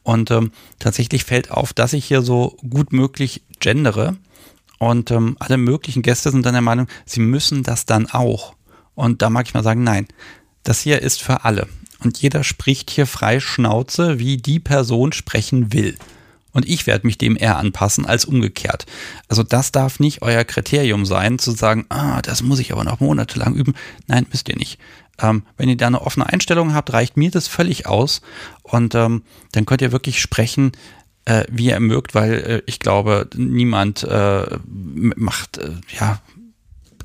Und ähm, tatsächlich fällt auf, dass ich hier so gut möglich gendere. Und ähm, alle möglichen Gäste sind dann der Meinung, sie müssen das dann auch. Und da mag ich mal sagen, nein, das hier ist für alle. Und jeder spricht hier frei Schnauze, wie die Person sprechen will. Und ich werde mich dem eher anpassen als umgekehrt. Also das darf nicht euer Kriterium sein, zu sagen, ah, das muss ich aber noch monatelang üben. Nein, müsst ihr nicht. Ähm, wenn ihr da eine offene Einstellung habt, reicht mir das völlig aus. Und ähm, dann könnt ihr wirklich sprechen, äh, wie ihr mögt, weil äh, ich glaube, niemand äh, macht, äh, ja,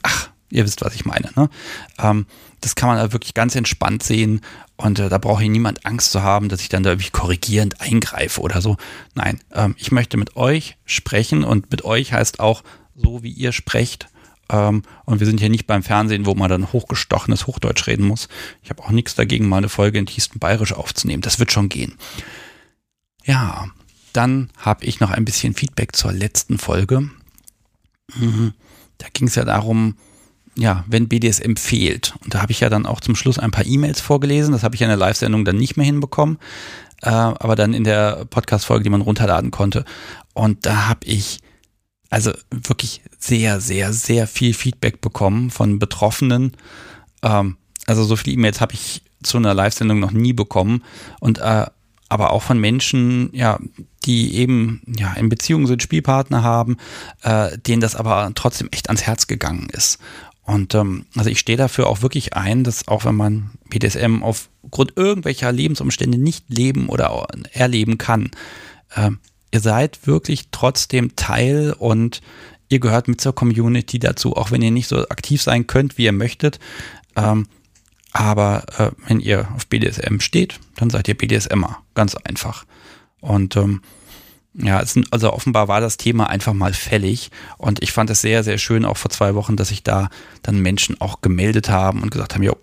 ach, ihr wisst, was ich meine. Ne? Ähm, das kann man wirklich ganz entspannt sehen und äh, da braucht hier niemand Angst zu haben, dass ich dann da irgendwie korrigierend eingreife oder so. Nein, ähm, ich möchte mit euch sprechen und mit euch heißt auch so, wie ihr sprecht. Ähm, und wir sind hier nicht beim Fernsehen, wo man dann hochgestochenes Hochdeutsch reden muss. Ich habe auch nichts dagegen, mal eine Folge in tiefstem Bayerisch aufzunehmen. Das wird schon gehen. Ja, dann habe ich noch ein bisschen Feedback zur letzten Folge. Mhm. Da ging es ja darum, ja, wenn BDSM fehlt. Und da habe ich ja dann auch zum Schluss ein paar E-Mails vorgelesen. Das habe ich in der Live-Sendung dann nicht mehr hinbekommen, äh, aber dann in der Podcast-Folge, die man runterladen konnte. Und da habe ich also wirklich sehr, sehr, sehr viel Feedback bekommen von Betroffenen. Ähm, also so viele E-Mails habe ich zu einer Live-Sendung noch nie bekommen. Und äh, aber auch von Menschen, ja, die eben ja in Beziehungen sind, Spielpartner haben, äh, denen das aber trotzdem echt ans Herz gegangen ist. Und ähm, also ich stehe dafür auch wirklich ein, dass auch wenn man BDSM aufgrund irgendwelcher Lebensumstände nicht leben oder erleben kann, äh, ihr seid wirklich trotzdem Teil und ihr gehört mit zur Community dazu, auch wenn ihr nicht so aktiv sein könnt, wie ihr möchtet. Ähm, aber äh, wenn ihr auf BDSM steht, dann seid ihr BDSMer. Ganz einfach. Und ähm, ja, also offenbar war das Thema einfach mal fällig und ich fand es sehr, sehr schön, auch vor zwei Wochen, dass sich da dann Menschen auch gemeldet haben und gesagt haben, ja,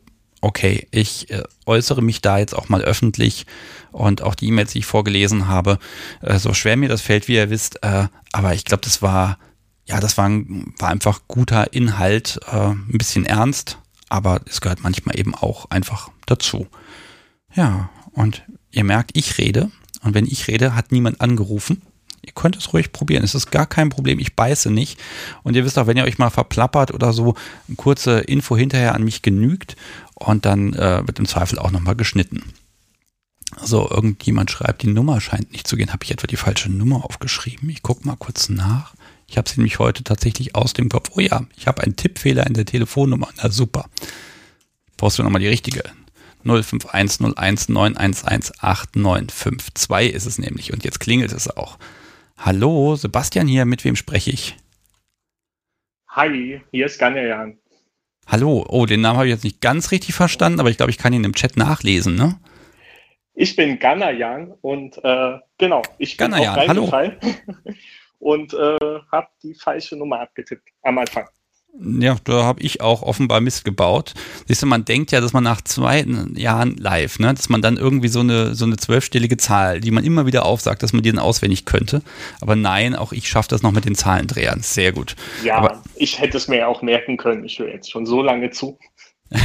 okay, ich äh, äußere mich da jetzt auch mal öffentlich und auch die E-Mails, die ich vorgelesen habe, äh, so schwer mir das fällt, wie ihr wisst, äh, aber ich glaube, das war, ja, das war, war einfach guter Inhalt, ein bisschen ernst, aber es gehört manchmal eben auch einfach dazu. Ja, und ihr merkt, ich rede und wenn ich rede, hat niemand angerufen. Ihr könnt es ruhig probieren. Es ist gar kein Problem. Ich beiße nicht. Und ihr wisst auch, wenn ihr euch mal verplappert oder so, eine kurze Info hinterher an mich genügt. Und dann äh, wird im Zweifel auch nochmal geschnitten. So, irgendjemand schreibt, die Nummer scheint nicht zu gehen. Habe ich etwa die falsche Nummer aufgeschrieben? Ich gucke mal kurz nach. Ich habe sie nämlich heute tatsächlich aus dem Kopf. Oh ja, ich habe einen Tippfehler in der Telefonnummer. Na super. Brauchst du nochmal die richtige? 051019118952 ist es nämlich. Und jetzt klingelt es auch. Hallo, Sebastian hier, mit wem spreche ich? Hi, hier ist Ganjajan. Hallo, oh, den Namen habe ich jetzt nicht ganz richtig verstanden, aber ich glaube, ich kann ihn im Chat nachlesen, ne? Ich bin Ganayan und äh, genau, ich bin Ganayan, auch hallo. und äh, habe die falsche Nummer abgetippt am Anfang. Ja, da habe ich auch offenbar Mist gebaut. Siehst du, man denkt ja, dass man nach zwei Jahren live, ne, dass man dann irgendwie so eine, so eine zwölfstellige Zahl, die man immer wieder aufsagt, dass man die dann auswendig könnte. Aber nein, auch ich schaffe das noch mit den Zahlendrehern. Sehr gut. Ja, Aber, ich hätte es mir auch merken können. Ich höre jetzt schon so lange zu.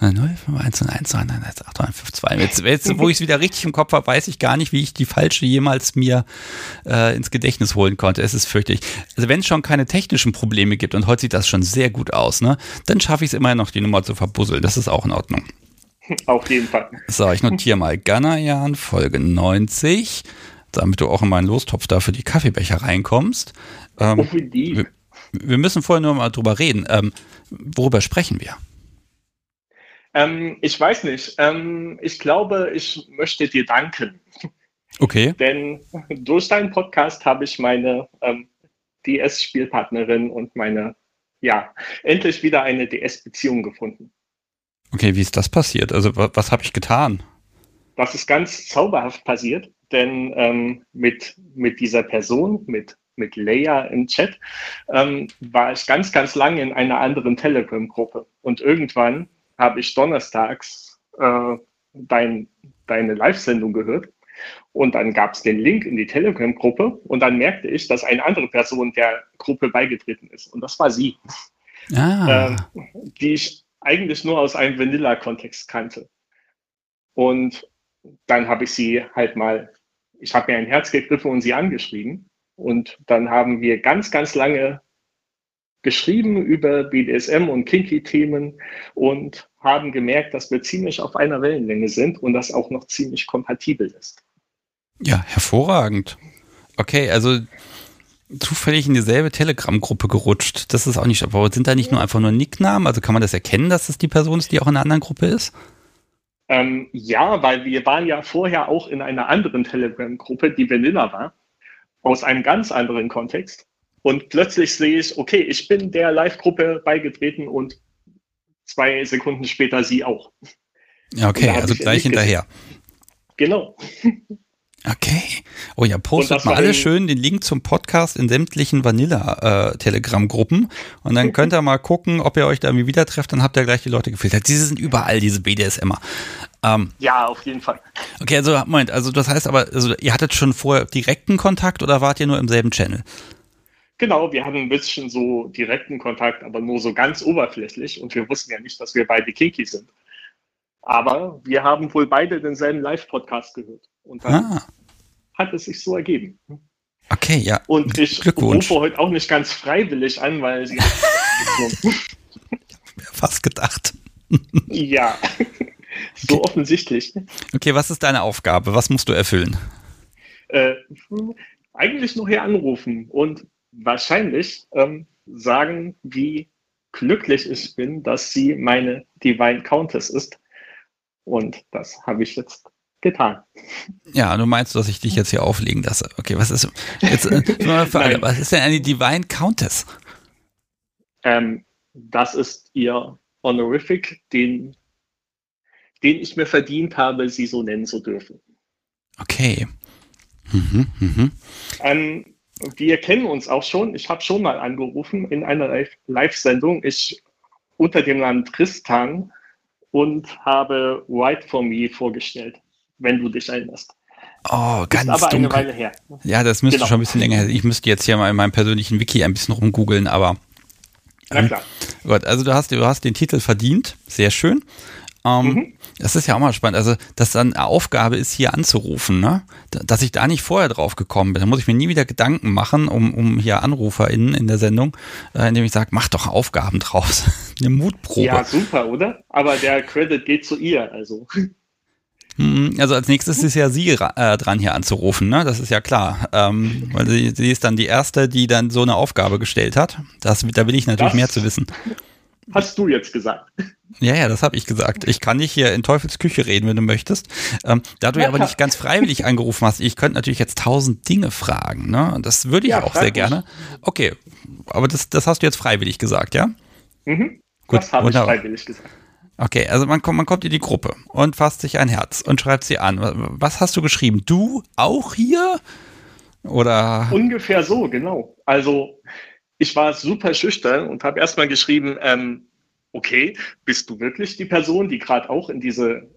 0, 5, 1, 1, 1, 1, 8, 9, 5, 2. Jetzt, jetzt wo ich es wieder richtig im Kopf habe, weiß ich gar nicht, wie ich die falsche jemals mir äh, ins Gedächtnis holen konnte. Es ist fürchterlich. Also wenn es schon keine technischen Probleme gibt und heute sieht das schon sehr gut aus, ne, dann schaffe ich es immer noch, die Nummer zu verbusseln. Das ist auch in Ordnung. Auf jeden Fall. So, ich notiere mal Ghana-Jan, Folge 90, damit du auch in meinen Lostopf da für die Kaffeebecher reinkommst. Ähm, oh, wir, wir müssen vorher nur mal drüber reden. Ähm, worüber sprechen wir? Ähm, ich weiß nicht. Ähm, ich glaube, ich möchte dir danken. Okay. Denn durch deinen Podcast habe ich meine ähm, DS-Spielpartnerin und meine ja, endlich wieder eine DS-Beziehung gefunden. Okay, wie ist das passiert? Also was, was habe ich getan? Das ist ganz zauberhaft passiert, denn ähm, mit, mit dieser Person, mit, mit Leia im Chat, ähm, war ich ganz, ganz lange in einer anderen Telegram-Gruppe. Und irgendwann habe ich donnerstags äh, dein, deine Live-Sendung gehört. Und dann gab es den Link in die Telegram-Gruppe und dann merkte ich, dass eine andere Person der Gruppe beigetreten ist. Und das war sie, ah. äh, die ich eigentlich nur aus einem Vanilla-Kontext kannte. Und dann habe ich sie halt mal, ich habe mir ein Herz gegriffen und sie angeschrieben. Und dann haben wir ganz, ganz lange geschrieben über BDSM und Kinky-Themen und haben gemerkt, dass wir ziemlich auf einer Wellenlänge sind und das auch noch ziemlich kompatibel ist. Ja, hervorragend. Okay, also zufällig in dieselbe Telegram-Gruppe gerutscht. Das ist auch nicht, aber sind da nicht nur einfach nur Nicknamen? Also kann man das erkennen, dass es die Person ist, die auch in einer anderen Gruppe ist? Ähm, ja, weil wir waren ja vorher auch in einer anderen Telegram-Gruppe, die Vanilla war, aus einem ganz anderen Kontext. Und plötzlich sehe ich, okay, ich bin der Live-Gruppe beigetreten und zwei Sekunden später sie auch. Okay, also gleich hinterher. Genau. Okay. Oh ja, postet mal alle schön den Link zum Podcast in sämtlichen Vanilla-Telegram-Gruppen. Äh, und dann könnt ihr mal gucken, ob ihr euch da irgendwie wieder trefft. Dann habt ihr gleich die Leute gefiltert. Diese sind überall, diese BDSMer. Ähm, ja, auf jeden Fall. Okay, also Moment, also das heißt aber, also ihr hattet schon vorher direkten Kontakt oder wart ihr nur im selben Channel? Genau, wir hatten ein bisschen so direkten Kontakt, aber nur so ganz oberflächlich und wir wussten ja nicht, dass wir beide kinky sind. Aber wir haben wohl beide denselben Live-Podcast gehört. Und dann ah. hat es sich so ergeben. Okay, ja. Und ich rufe heute auch nicht ganz freiwillig an, weil sie Fast gedacht. ja, so okay. offensichtlich. Okay, was ist deine Aufgabe? Was musst du erfüllen? Äh, eigentlich nur hier anrufen und wahrscheinlich ähm, sagen, wie glücklich ich bin, dass sie meine Divine Countess ist. Und das habe ich jetzt getan. Ja, du meinst, dass ich dich jetzt hier auflegen lasse. Okay, was ist jetzt äh, Frage, was ist denn eine Divine Countess? Ähm, das ist ihr Honorific, den, den ich mir verdient habe, sie so nennen zu dürfen. Okay. Mhm, mhm. Ähm, wir kennen uns auch schon. Ich habe schon mal angerufen in einer Live-Sendung. Ich unter dem Namen Tristan und habe White for Me vorgestellt, wenn du dich erinnerst. Oh, ganz Ist aber dunkel. eine Weile her. Ja, das müsste genau. schon ein bisschen länger her. Ich müsste jetzt hier mal in meinem persönlichen Wiki ein bisschen rumgoogeln, aber. Na klar. Ähm, Gott, also du hast, du hast den Titel verdient. Sehr schön. Ähm, mhm. Das ist ja auch mal spannend. Also, dass dann eine Aufgabe ist, hier anzurufen, ne? Dass ich da nicht vorher drauf gekommen bin. Da muss ich mir nie wieder Gedanken machen, um, um hier AnruferInnen in der Sendung, äh, indem ich sage, mach doch Aufgaben draus. eine Mutprobe. Ja, super, oder? Aber der Credit geht zu ihr, also. Hm, also als nächstes ist ja sie äh, dran hier anzurufen, ne? Das ist ja klar. Ähm, weil sie, sie, ist dann die erste, die dann so eine Aufgabe gestellt hat. Das, da will ich natürlich das mehr zu wissen. Hast du jetzt gesagt. Ja, ja, das habe ich gesagt. Ich kann nicht hier in Teufels Küche reden, wenn du möchtest. Ähm, da du ja aber nicht ganz freiwillig angerufen hast, ich könnte natürlich jetzt tausend Dinge fragen. Ne? Das würde ich ja, auch sehr gerne. Okay, aber das, das hast du jetzt freiwillig gesagt, ja? Mhm. Gut, das habe ich freiwillig gesagt. Okay, also man kommt, man kommt in die Gruppe und fasst sich ein Herz und schreibt sie an. Was hast du geschrieben? Du auch hier? Oder? Ungefähr so, genau. Also ich war super schüchtern und habe erstmal geschrieben, ähm, okay, bist du wirklich die Person, die gerade auch in diese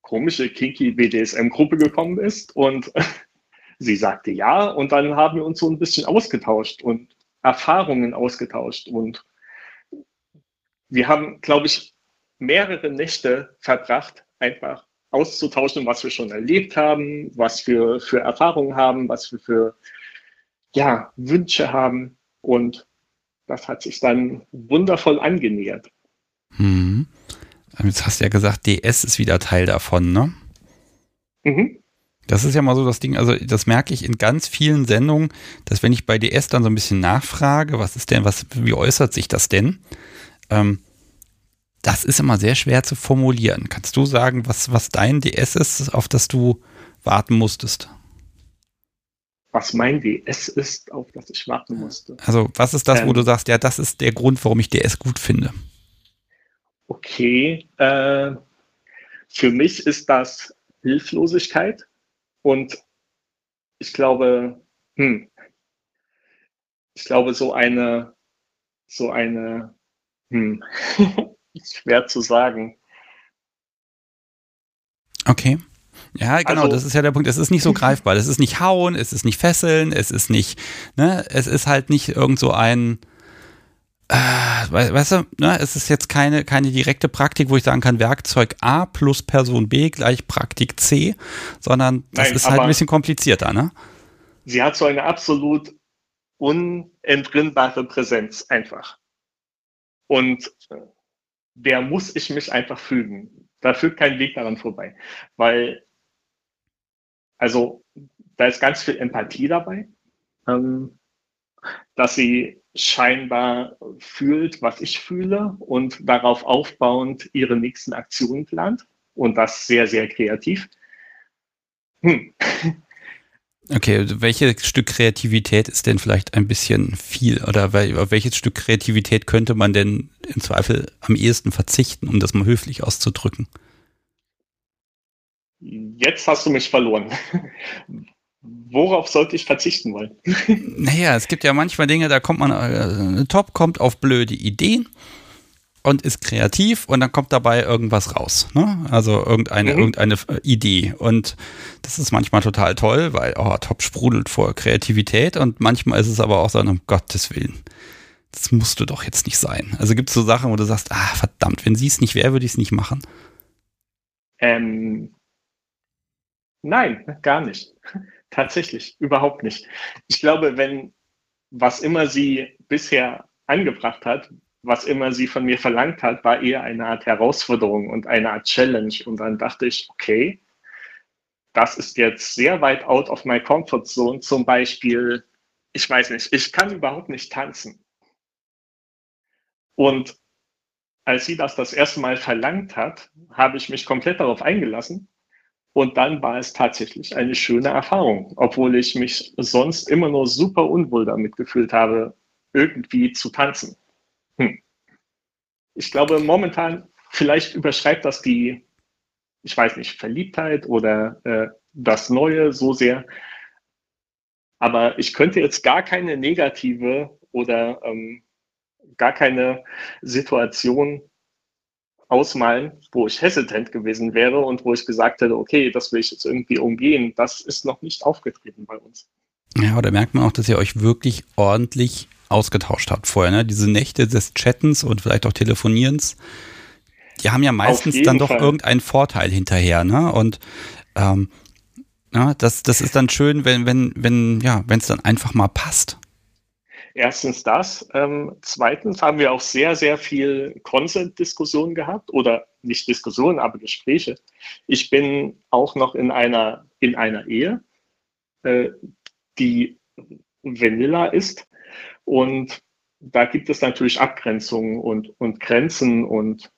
komische kinky BDSM-Gruppe gekommen ist? Und sie sagte ja und dann haben wir uns so ein bisschen ausgetauscht und Erfahrungen ausgetauscht und wir haben, glaube ich, mehrere Nächte verbracht, einfach auszutauschen, was wir schon erlebt haben, was wir für Erfahrungen haben, was wir für ja, Wünsche haben. Und das hat sich dann wundervoll angenähert. Hm. Jetzt hast du ja gesagt, DS ist wieder Teil davon, ne? Mhm. Das ist ja mal so das Ding, also das merke ich in ganz vielen Sendungen, dass wenn ich bei DS dann so ein bisschen nachfrage, was ist denn, was, wie äußert sich das denn? Ähm, das ist immer sehr schwer zu formulieren. Kannst du sagen, was, was dein DS ist, auf das du warten musstest? Was mein DS ist, auf das ich warten musste. Also, was ist das, ähm, wo du sagst, ja, das ist der Grund, warum ich DS gut finde? Okay, äh, für mich ist das Hilflosigkeit und ich glaube, hm, ich glaube, so eine, so eine, hm, schwer zu sagen. Okay. Ja, genau, also, das ist ja der Punkt. Es ist nicht so greifbar. Es ist nicht hauen, es ist nicht fesseln, es ist nicht, ne, es ist halt nicht irgend so ein, äh, weißt du, ne, es ist jetzt keine, keine direkte Praktik, wo ich sagen kann, Werkzeug A plus Person B gleich Praktik C, sondern das Nein, ist halt ein bisschen komplizierter, ne? Sie hat so eine absolut unentrinnbare Präsenz einfach. Und der muss ich mich einfach fügen. Da führt kein Weg daran vorbei. Weil, also, da ist ganz viel Empathie dabei, ähm, dass sie scheinbar fühlt, was ich fühle und darauf aufbauend ihre nächsten Aktionen plant. Und das sehr, sehr kreativ. Hm. Okay, welches Stück Kreativität ist denn vielleicht ein bisschen viel? Oder welches Stück Kreativität könnte man denn im Zweifel am ehesten verzichten, um das mal höflich auszudrücken? Jetzt hast du mich verloren. Worauf sollte ich verzichten wollen? Naja, es gibt ja manchmal Dinge, da kommt man, äh, Top kommt auf blöde Ideen und ist kreativ und dann kommt dabei irgendwas raus. Ne? Also irgendeine, mhm. irgendeine äh, Idee. Und das ist manchmal total toll, weil oh, Top sprudelt vor Kreativität und manchmal ist es aber auch so, um Gottes Willen. Das musste doch jetzt nicht sein. Also gibt es so Sachen, wo du sagst, ah, verdammt, wenn sie es nicht wäre, würde ich es nicht machen. Ähm, nein, gar nicht. Tatsächlich, überhaupt nicht. Ich glaube, wenn was immer sie bisher angebracht hat, was immer sie von mir verlangt hat, war eher eine Art Herausforderung und eine Art Challenge. Und dann dachte ich, okay, das ist jetzt sehr weit out of my comfort zone. Zum Beispiel, ich weiß nicht, ich kann überhaupt nicht tanzen. Und als sie das das erste Mal verlangt hat, habe ich mich komplett darauf eingelassen. Und dann war es tatsächlich eine schöne Erfahrung, obwohl ich mich sonst immer nur super unwohl damit gefühlt habe, irgendwie zu tanzen. Hm. Ich glaube, momentan, vielleicht überschreibt das die, ich weiß nicht, Verliebtheit oder äh, das Neue so sehr. Aber ich könnte jetzt gar keine negative oder ähm, gar keine Situation ausmalen, wo ich hesitant gewesen wäre und wo ich gesagt hätte, okay, das will ich jetzt irgendwie umgehen. Das ist noch nicht aufgetreten bei uns. Ja, oder merkt man auch, dass ihr euch wirklich ordentlich ausgetauscht habt vorher, ne? Diese Nächte des Chattens und vielleicht auch Telefonierens, die haben ja meistens dann doch Fall. irgendeinen Vorteil hinterher, ne? Und ähm, ja, das, das ist dann schön, wenn, wenn, wenn, ja, wenn es dann einfach mal passt. Erstens das. Ähm, zweitens haben wir auch sehr, sehr viel Consent-Diskussionen gehabt oder nicht Diskussionen, aber Gespräche. Ich bin auch noch in einer, in einer Ehe, äh, die Vanilla ist. Und da gibt es natürlich Abgrenzungen und, und Grenzen und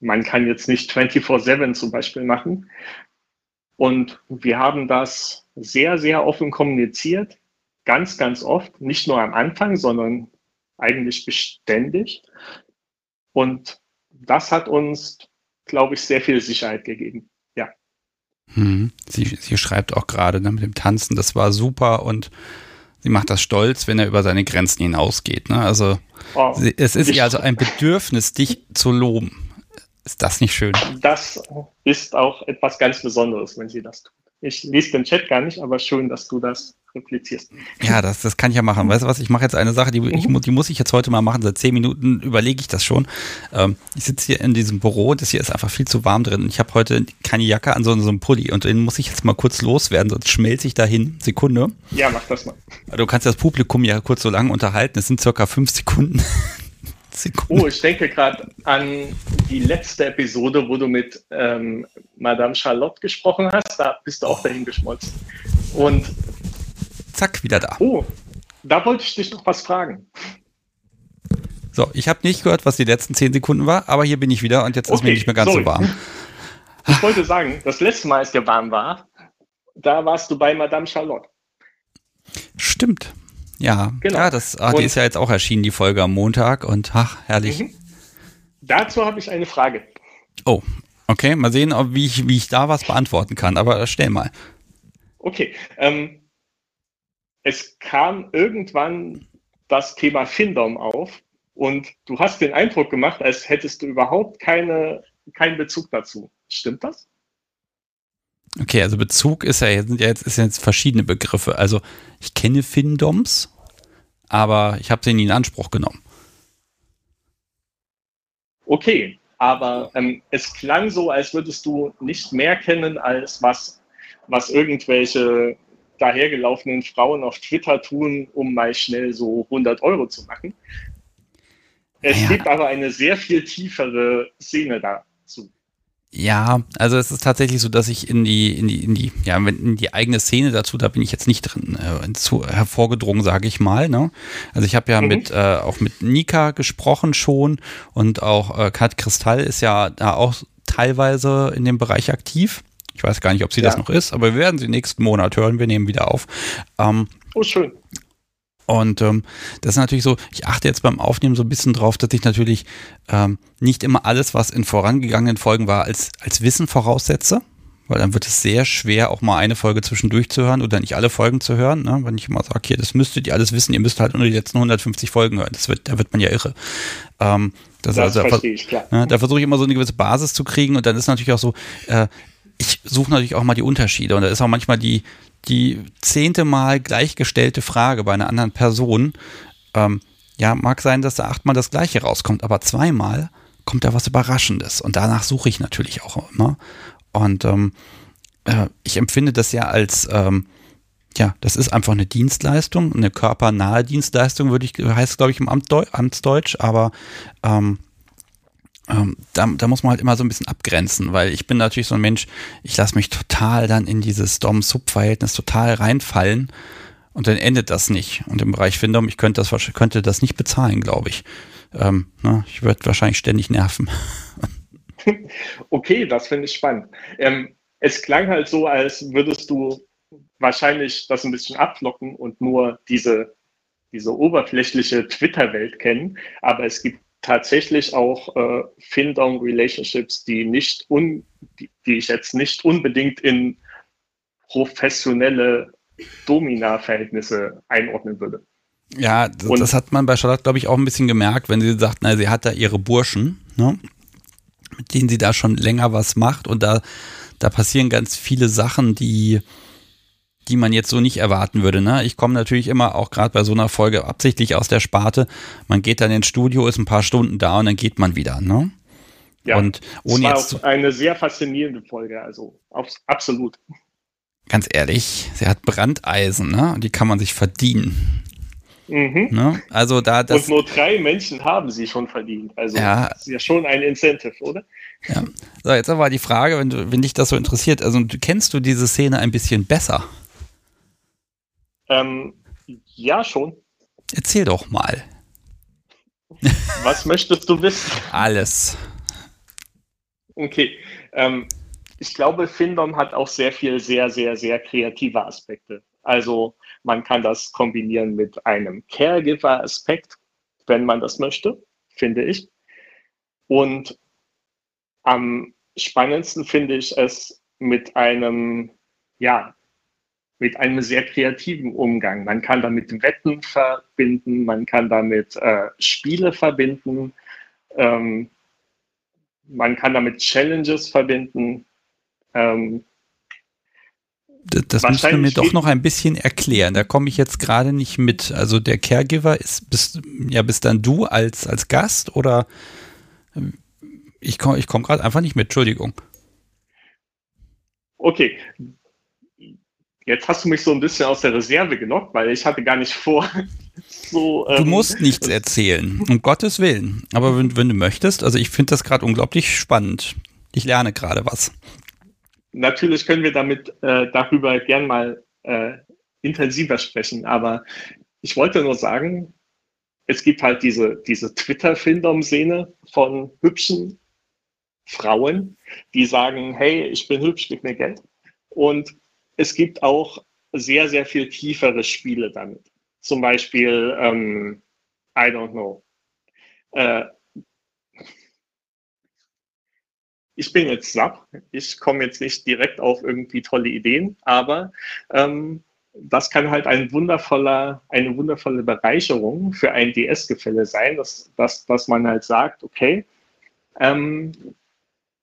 man kann jetzt nicht 24-7 zum Beispiel machen. Und wir haben das sehr, sehr offen kommuniziert, ganz, ganz oft, nicht nur am Anfang, sondern eigentlich beständig. Und das hat uns, glaube ich, sehr viel Sicherheit gegeben. Ja. Hm. Sie, sie schreibt auch gerade ne, mit dem Tanzen, das war super und sie macht das stolz, wenn er über seine Grenzen hinausgeht. Ne? Also oh, sie, es ist ihr also ein Bedürfnis, dich zu loben. Ist das nicht schön? Das ist auch etwas ganz Besonderes, wenn sie das tut. Ich lese den Chat gar nicht, aber schön, dass du das replizierst. Ja, das, das kann ich ja machen. Weißt du was? Ich mache jetzt eine Sache, die, ich, mhm. die muss ich jetzt heute mal machen. Seit zehn Minuten überlege ich das schon. Ähm, ich sitze hier in diesem Büro, das hier ist einfach viel zu warm drin. Ich habe heute keine Jacke an, sondern so einen Pulli und den muss ich jetzt mal kurz loswerden, sonst schmelze ich dahin. Sekunde. Ja, mach das mal. Du kannst das Publikum ja kurz so lange unterhalten. Es sind circa fünf Sekunden. Sekunden. Oh, ich denke gerade an die letzte Episode, wo du mit ähm, Madame Charlotte gesprochen hast. Da bist du auch dahin geschmolzen. Und zack, wieder da. Oh, da wollte ich dich noch was fragen. So, ich habe nicht gehört, was die letzten zehn Sekunden war, aber hier bin ich wieder und jetzt okay, ist mir nicht mehr ganz sorry. so warm. Ich wollte sagen, das letzte Mal, als der warm war, da warst du bei Madame Charlotte. Stimmt. Ja, genau. ja das, ah, die ist ja jetzt auch erschienen, die Folge am Montag und ach, herrlich. Mhm. Dazu habe ich eine Frage. Oh, okay, mal sehen, ob, wie, ich, wie ich da was beantworten kann, aber stell mal. Okay, ähm, es kam irgendwann das Thema Findom auf und du hast den Eindruck gemacht, als hättest du überhaupt keine, keinen Bezug dazu. Stimmt das? Okay, also Bezug ist ja jetzt, jetzt, ist jetzt verschiedene Begriffe. Also ich kenne Findoms, aber ich habe sie nie in Anspruch genommen. Okay, aber ähm, es klang so, als würdest du nicht mehr kennen, als was, was irgendwelche dahergelaufenen Frauen auf Twitter tun, um mal schnell so 100 Euro zu machen. Es ja. gibt aber eine sehr viel tiefere Szene dazu. Ja, also es ist tatsächlich so, dass ich in die, in die, in die, ja, in die eigene Szene dazu, da bin ich jetzt nicht drin äh, zu, hervorgedrungen, sage ich mal. Ne? Also ich habe ja mhm. mit äh, auch mit Nika gesprochen schon und auch äh, Kat Kristall ist ja da auch teilweise in dem Bereich aktiv. Ich weiß gar nicht, ob sie ja. das noch ist, aber wir werden sie nächsten Monat hören. Wir nehmen wieder auf. Ähm, oh, schön. Und ähm, das ist natürlich so, ich achte jetzt beim Aufnehmen so ein bisschen drauf, dass ich natürlich ähm, nicht immer alles, was in vorangegangenen Folgen war, als, als Wissen voraussetze. Weil dann wird es sehr schwer, auch mal eine Folge zwischendurch zu hören oder nicht alle Folgen zu hören. Ne? Wenn ich immer sage, hier, das müsstet ihr alles wissen, ihr müsst halt nur die letzten 150 Folgen hören. Das wird, da wird man ja irre. Ähm, das, das also, verstehe ich, klar. Ne, da versuche ich immer so eine gewisse Basis zu kriegen und dann ist natürlich auch so, äh, ich suche natürlich auch mal die Unterschiede und da ist auch manchmal die, die zehnte Mal gleichgestellte Frage bei einer anderen Person. Ähm, ja, mag sein, dass da achtmal das Gleiche rauskommt, aber zweimal kommt da was Überraschendes. Und danach suche ich natürlich auch immer. Und ähm, äh, ich empfinde das ja als, ähm, ja, das ist einfach eine Dienstleistung, eine körpernahe Dienstleistung, würde ich, heißt glaube ich im Amtsdeutsch, aber ähm, ähm, da, da muss man halt immer so ein bisschen abgrenzen, weil ich bin natürlich so ein Mensch, ich lasse mich total dann in dieses Dom-Sub-Verhältnis total reinfallen und dann endet das nicht. Und im Bereich Findom, ich könnte das, könnte das nicht bezahlen, glaube ich. Ähm, ne, ich würde wahrscheinlich ständig nerven. Okay, das finde ich spannend. Ähm, es klang halt so, als würdest du wahrscheinlich das ein bisschen ablocken und nur diese, diese oberflächliche Twitter-Welt kennen. Aber es gibt tatsächlich auch äh, Fin-Down-Relationships, die nicht un, die, die ich jetzt nicht unbedingt in professionelle Domina-Verhältnisse einordnen würde. Ja, das, das, hat man bei Charlotte, glaube ich, auch ein bisschen gemerkt, wenn sie sagt, na, sie hat da ihre Burschen, ne, mit denen sie da schon länger was macht und da, da passieren ganz viele Sachen, die, die man jetzt so nicht erwarten würde. Ne? Ich komme natürlich immer auch gerade bei so einer Folge absichtlich aus der Sparte. Man geht dann ins Studio, ist ein paar Stunden da und dann geht man wieder. Ne? Ja, und ohne das war jetzt auch eine sehr faszinierende Folge, also absolut. Ganz ehrlich, sie hat Brandeisen, ne? Und die kann man sich verdienen. Mhm. Ne? Also da das und nur drei Menschen haben sie schon verdient. Also ja, das ist ja schon ein Incentive, oder? Ja. So, jetzt aber die Frage, wenn, du, wenn dich das so interessiert, also kennst du diese Szene ein bisschen besser? Ähm, ja, schon. Erzähl doch mal. Was möchtest du wissen? Alles. Okay. Ähm, ich glaube, Findom hat auch sehr viel, sehr, sehr, sehr kreative Aspekte. Also man kann das kombinieren mit einem Caregiver-Aspekt, wenn man das möchte, finde ich. Und am spannendsten finde ich es mit einem, ja, mit einem sehr kreativen Umgang. Man kann damit Wetten verbinden, man kann damit äh, Spiele verbinden, ähm, man kann damit Challenges verbinden. Ähm, das, musst du mir doch noch ein bisschen erklären. Da komme ich jetzt gerade nicht mit. Also der Caregiver ist, bist, ja, bist dann du als, als Gast oder ich komme ich komm gerade einfach nicht mit, Entschuldigung. Okay, Jetzt hast du mich so ein bisschen aus der Reserve genockt, weil ich hatte gar nicht vor, so. Ähm, du musst nichts erzählen, um Gottes Willen. Aber wenn, wenn du möchtest, also ich finde das gerade unglaublich spannend. Ich lerne gerade was. Natürlich können wir damit äh, darüber gern mal äh, intensiver sprechen, aber ich wollte nur sagen, es gibt halt diese, diese Twitter-Findom-Szene von hübschen Frauen, die sagen, hey, ich bin hübsch, gib mir Geld. Und es gibt auch sehr, sehr viel tiefere Spiele damit. Zum Beispiel, ähm, I don't know. Äh, ich bin jetzt sapp. Ich komme jetzt nicht direkt auf irgendwie tolle Ideen, aber ähm, das kann halt ein wundervoller, eine wundervolle Bereicherung für ein DS-Gefälle sein, dass, dass, dass man halt sagt, okay, ähm,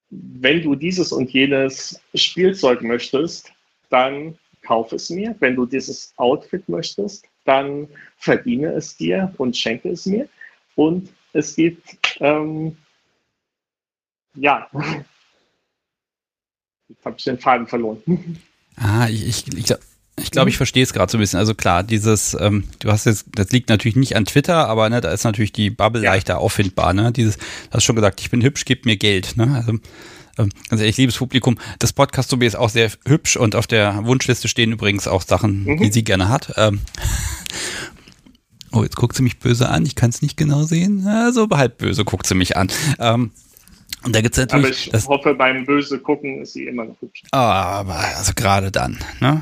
wenn du dieses und jenes Spielzeug möchtest, dann kauf es mir. Wenn du dieses Outfit möchtest, dann verdiene es dir und schenke es mir. Und es gibt, ähm, ja, jetzt habe ich den Faden verloren. Ah, ich, ich, ich glaube, ich, glaub, ich verstehe es gerade so ein bisschen. Also klar, dieses, ähm, du hast jetzt, das liegt natürlich nicht an Twitter, aber ne, da ist natürlich die Bubble ja. leichter auffindbar. Ne? Dieses, du hast schon gesagt, ich bin hübsch, gib mir Geld. Ne? Also ähm, ganz ehrlich, liebes Publikum, das Podcast Sobi ist auch sehr hübsch und auf der Wunschliste stehen übrigens auch Sachen, mhm. die sie gerne hat. Ähm, oh, jetzt guckt sie mich böse an, ich kann es nicht genau sehen. Also halb böse guckt sie mich an. Ähm, und da gibt's natürlich. Aber ich das, hoffe, beim böse gucken ist sie immer noch hübsch. Aber also gerade dann, ne?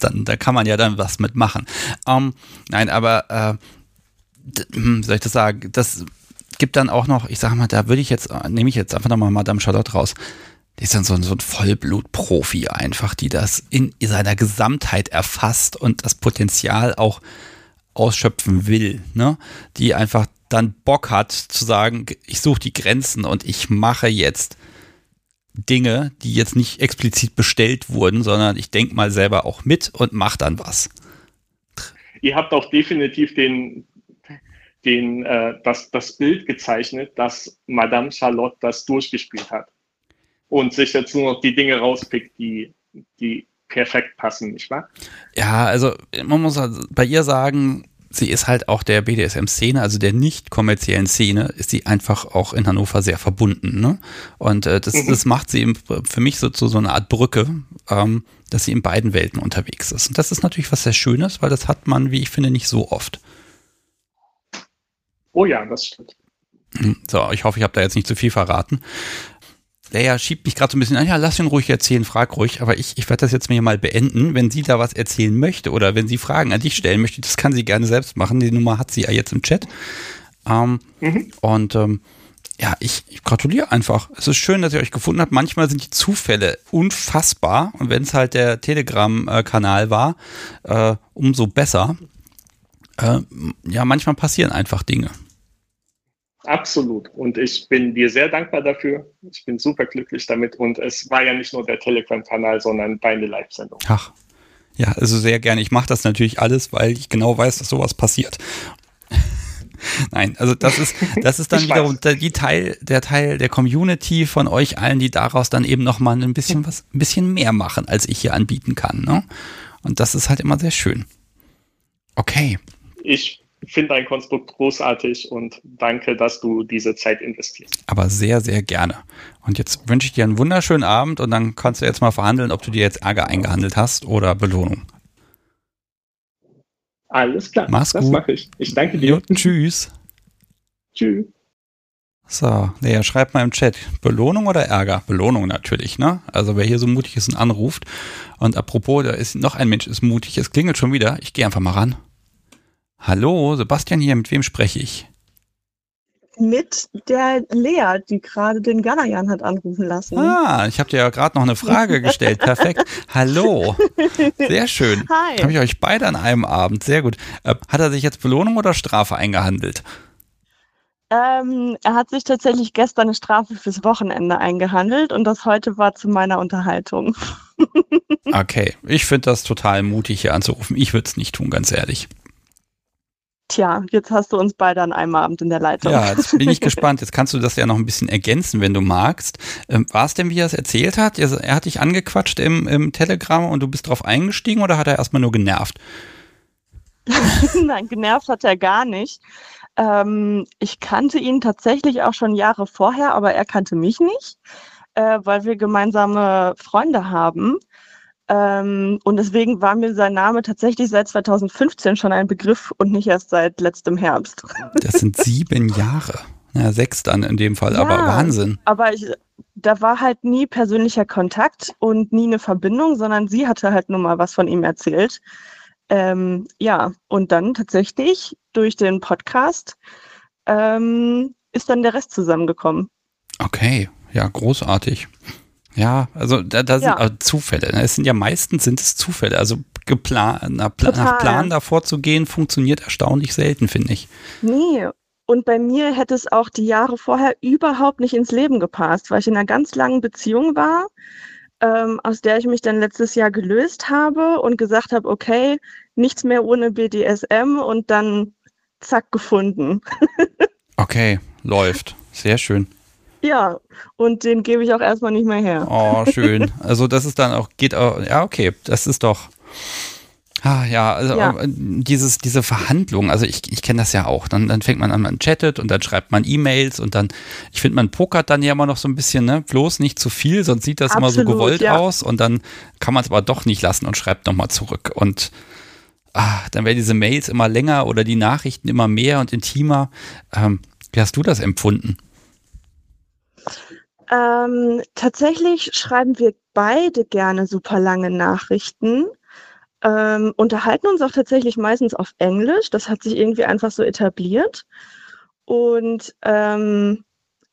dann, da kann man ja dann was mitmachen. Ähm, nein, aber äh, hm, soll ich das sagen? Das gibt dann auch noch, ich sag mal, da würde ich jetzt, nehme ich jetzt einfach nochmal Madame Charlotte raus. Die ist dann so ein, so ein Vollblutprofi einfach, die das in seiner Gesamtheit erfasst und das Potenzial auch ausschöpfen will, ne? Die einfach dann Bock hat zu sagen, ich suche die Grenzen und ich mache jetzt Dinge, die jetzt nicht explizit bestellt wurden, sondern ich denke mal selber auch mit und mache dann was. Ihr habt auch definitiv den, den, äh, das, das Bild gezeichnet, dass Madame Charlotte das durchgespielt hat und sich jetzt nur noch die Dinge rauspickt, die, die perfekt passen, nicht wahr? Ja, also man muss halt bei ihr sagen, sie ist halt auch der BDSM-Szene, also der nicht kommerziellen Szene, ist sie einfach auch in Hannover sehr verbunden. Ne? Und äh, das, mhm. das macht sie für mich so zu so einer Art Brücke, ähm, dass sie in beiden Welten unterwegs ist. Und das ist natürlich was sehr Schönes, weil das hat man, wie ich finde, nicht so oft. Oh ja, das stimmt. Hm, so, ich hoffe, ich habe da jetzt nicht zu viel verraten der ja schiebt mich gerade so ein bisschen an, ja, lass ihn ruhig erzählen, frag ruhig, aber ich, ich werde das jetzt mir mal beenden. Wenn sie da was erzählen möchte oder wenn sie Fragen an dich stellen möchte, das kann sie gerne selbst machen. Die Nummer hat sie ja jetzt im Chat. Ähm, mhm. Und ähm, ja, ich, ich gratuliere einfach. Es ist schön, dass ihr euch gefunden habt. Manchmal sind die Zufälle unfassbar und wenn es halt der Telegram-Kanal war, äh, umso besser. Äh, ja, manchmal passieren einfach Dinge. Absolut. Und ich bin dir sehr dankbar dafür. Ich bin super glücklich damit. Und es war ja nicht nur der Telegram-Kanal, sondern deine Live-Sendung. Ach, ja, also sehr gerne. Ich mache das natürlich alles, weil ich genau weiß, dass sowas passiert. Nein, also das ist, das ist dann wiederum die Teil, der Teil der Community von euch allen, die daraus dann eben nochmal ein bisschen was, ein bisschen mehr machen, als ich hier anbieten kann. Ne? Und das ist halt immer sehr schön. Okay. Ich finde dein Konstrukt großartig und danke, dass du diese Zeit investierst. Aber sehr, sehr gerne. Und jetzt wünsche ich dir einen wunderschönen Abend und dann kannst du jetzt mal verhandeln, ob du dir jetzt Ärger eingehandelt hast oder Belohnung. Alles klar. Mach's das gut. mache ich. Ich danke dir. Jo, tschüss. Tschüss. So, Lea, schreib mal im Chat, Belohnung oder Ärger? Belohnung natürlich, ne? Also wer hier so mutig ist und anruft. Und apropos, da ist noch ein Mensch, ist mutig, es klingelt schon wieder. Ich gehe einfach mal ran. Hallo, Sebastian hier, mit wem spreche ich? Mit der Lea, die gerade den Galajan hat anrufen lassen. Ah, ich habe dir ja gerade noch eine Frage gestellt. Perfekt. Hallo. Sehr schön. Hi. Habe ich euch beide an einem Abend. Sehr gut. Äh, hat er sich jetzt Belohnung oder Strafe eingehandelt? Ähm, er hat sich tatsächlich gestern eine Strafe fürs Wochenende eingehandelt und das heute war zu meiner Unterhaltung. okay, ich finde das total mutig hier anzurufen. Ich würde es nicht tun, ganz ehrlich. Tja, jetzt hast du uns beide an einem Abend in der Leitung. Ja, jetzt bin ich gespannt. Jetzt kannst du das ja noch ein bisschen ergänzen, wenn du magst. Ähm, War es denn, wie er es erzählt hat? Er, er hat dich angequatscht im, im Telegram und du bist drauf eingestiegen oder hat er erstmal nur genervt? Nein, genervt hat er gar nicht. Ähm, ich kannte ihn tatsächlich auch schon Jahre vorher, aber er kannte mich nicht, äh, weil wir gemeinsame Freunde haben. Ähm, und deswegen war mir sein Name tatsächlich seit 2015 schon ein Begriff und nicht erst seit letztem Herbst. Das sind sieben Jahre. Ja, sechs dann in dem Fall, Ja, aber Wahnsinn. Aber ich, da war halt nie persönlicher Kontakt und nie eine Verbindung, sondern sie hatte halt nur mal was von ihm erzählt. Ähm, ja, und dann tatsächlich durch den Podcast ähm, ist dann der Rest zusammengekommen. Okay, ja, großartig. Ja, also da, da sind Ja. äh, Zufälle. ne? Es sind ja meistens sind es Zufälle. Also geplan, nach, Pla- nach Total. Plan davor zu gehen, funktioniert erstaunlich selten, finde ich. Nee. Und bei mir hätte es auch die Jahre vorher überhaupt nicht ins Leben gepasst, weil ich in einer ganz langen Beziehung war, ähm, aus der ich mich dann letztes Jahr gelöst habe und gesagt habe, okay, nichts mehr ohne BDSM und dann zack gefunden. Okay, läuft. Sehr schön. Ja, und den gebe ich auch erstmal nicht mehr her. Oh, schön. Also das ist dann auch, geht auch, ja, okay, das ist doch. Ah, ja, also Ja. äh, dieses, diese Verhandlung, also ich, ich kenne das ja auch. Dann, dann fängt man an, man chattet und dann schreibt man E-Mails und dann, ich finde, man pokert dann ja immer noch so ein bisschen, ne? Bloß nicht zu viel, sonst sieht das immer so Absolut, gewollt ja. aus und dann kann man es aber doch nicht lassen und schreibt nochmal zurück. Und ah, dann werden diese Mails immer länger oder die Nachrichten immer mehr und intimer. Ähm, wie hast du das empfunden? Ähm, tatsächlich schreiben wir beide gerne super lange Nachrichten, ähm, unterhalten uns auch tatsächlich meistens auf Englisch. Das hat sich irgendwie einfach so etabliert. Und ähm,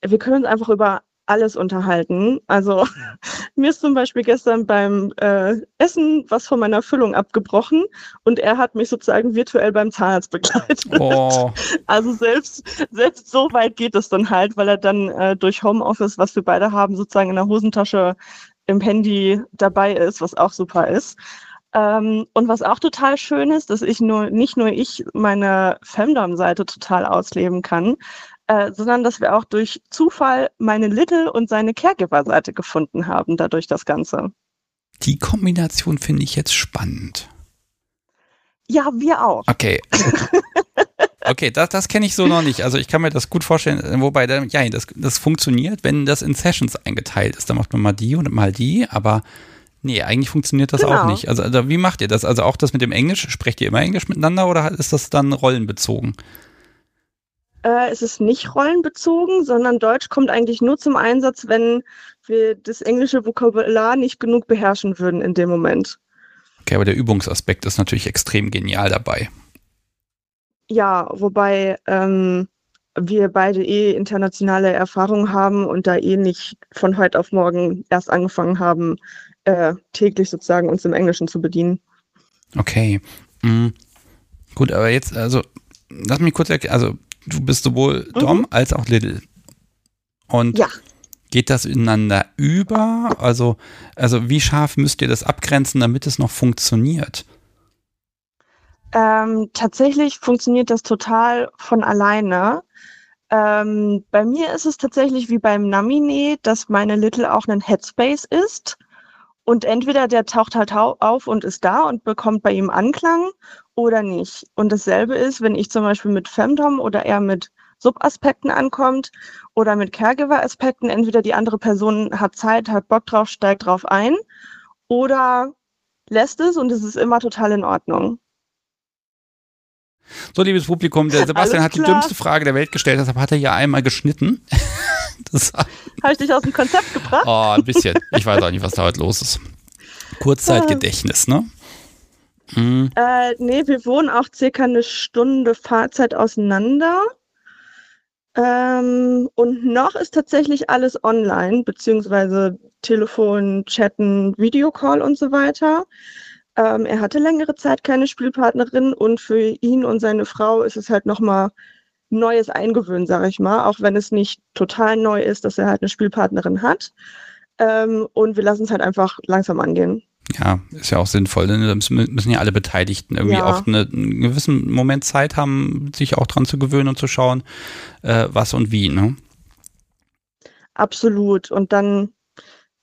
wir können uns einfach über alles unterhalten. Also mir ist zum Beispiel gestern beim äh, Essen was von meiner Füllung abgebrochen und er hat mich sozusagen virtuell beim Zahnarzt begleitet. Oh, Also selbst, selbst so weit geht es dann halt, weil er dann äh, durch Homeoffice, was wir beide haben, sozusagen in der Hosentasche im Handy dabei ist, was auch super ist. Ähm, und was auch total schön ist, dass ich nur, nicht nur ich meine Femdom-Seite total ausleben kann, äh, sondern dass wir auch durch Zufall meine Little und seine Caregiver-Seite gefunden haben, dadurch das Ganze. die Kombination finde ich jetzt spannend. Ja, wir auch. Okay. Okay, das, das kenne ich so noch nicht. Also ich kann mir das gut vorstellen, wobei, dann, ja, das, das funktioniert, wenn das in Sessions eingeteilt ist. Dann macht man mal die und mal die, aber nee, eigentlich funktioniert das auch Genau. nicht. Also, also wie macht ihr das? Also auch das mit dem Englisch, sprecht ihr immer Englisch miteinander oder ist das dann rollenbezogen? Äh, es ist nicht rollenbezogen, sondern Deutsch kommt eigentlich nur zum Einsatz, wenn wir das englische Vokabular nicht genug beherrschen würden in dem Moment. Okay, aber der Übungsaspekt ist natürlich extrem genial dabei. Ja, wobei ähm, wir beide eh internationale Erfahrung haben und da eh nicht von heute auf morgen erst angefangen haben, äh, täglich sozusagen uns im Englischen zu bedienen. Okay. Mhm. Gut, aber jetzt, also, lass mich kurz erklären. Also, du bist sowohl Dom als auch Little. Und Mhm. Ja. geht das ineinander über? Also, also, wie scharf müsst ihr das abgrenzen, damit es noch funktioniert? Ähm, tatsächlich funktioniert das total von alleine. Ähm, bei mir ist es tatsächlich wie beim Namine, dass meine Little auch ein Headspace ist. Und entweder der taucht halt auf und ist da und bekommt bei ihm Anklang oder nicht. Und dasselbe ist, wenn ich zum Beispiel mit Femdom oder er mit Subaspekten ankommt oder mit Caregiver-Aspekten, entweder die andere Person hat Zeit, hat Bock drauf, steigt drauf ein oder lässt es und es ist immer total in Ordnung. So, liebes Publikum, der Sebastian hat die dümmste Frage der Welt gestellt, deshalb hat er ja einmal geschnitten. das, Habe ich dich aus dem Konzept gebracht? oh, ein bisschen. Ich weiß auch nicht, was da heute los ist. Kurzzeitgedächtnis, ne? Mhm. Äh, nee, wir wohnen auch circa eine Stunde Fahrzeit auseinander. Ähm, und noch ist tatsächlich alles online, beziehungsweise Telefon, Chatten, Videocall und so weiter. Ähm, er hatte längere Zeit keine Spielpartnerin und für ihn und seine Frau ist es halt nochmal neues Eingewöhnen, sage ich mal, auch wenn es nicht total neu ist, dass er halt eine Spielpartnerin hat. Ähm, und wir lassen es halt einfach langsam angehen. Ja, ist ja auch sinnvoll. Denn da müssen ja alle Beteiligten irgendwie Ja. auch eine, einen gewissen Moment Zeit haben, sich auch dran zu gewöhnen und zu schauen, äh, was und wie, ne? Absolut. Und dann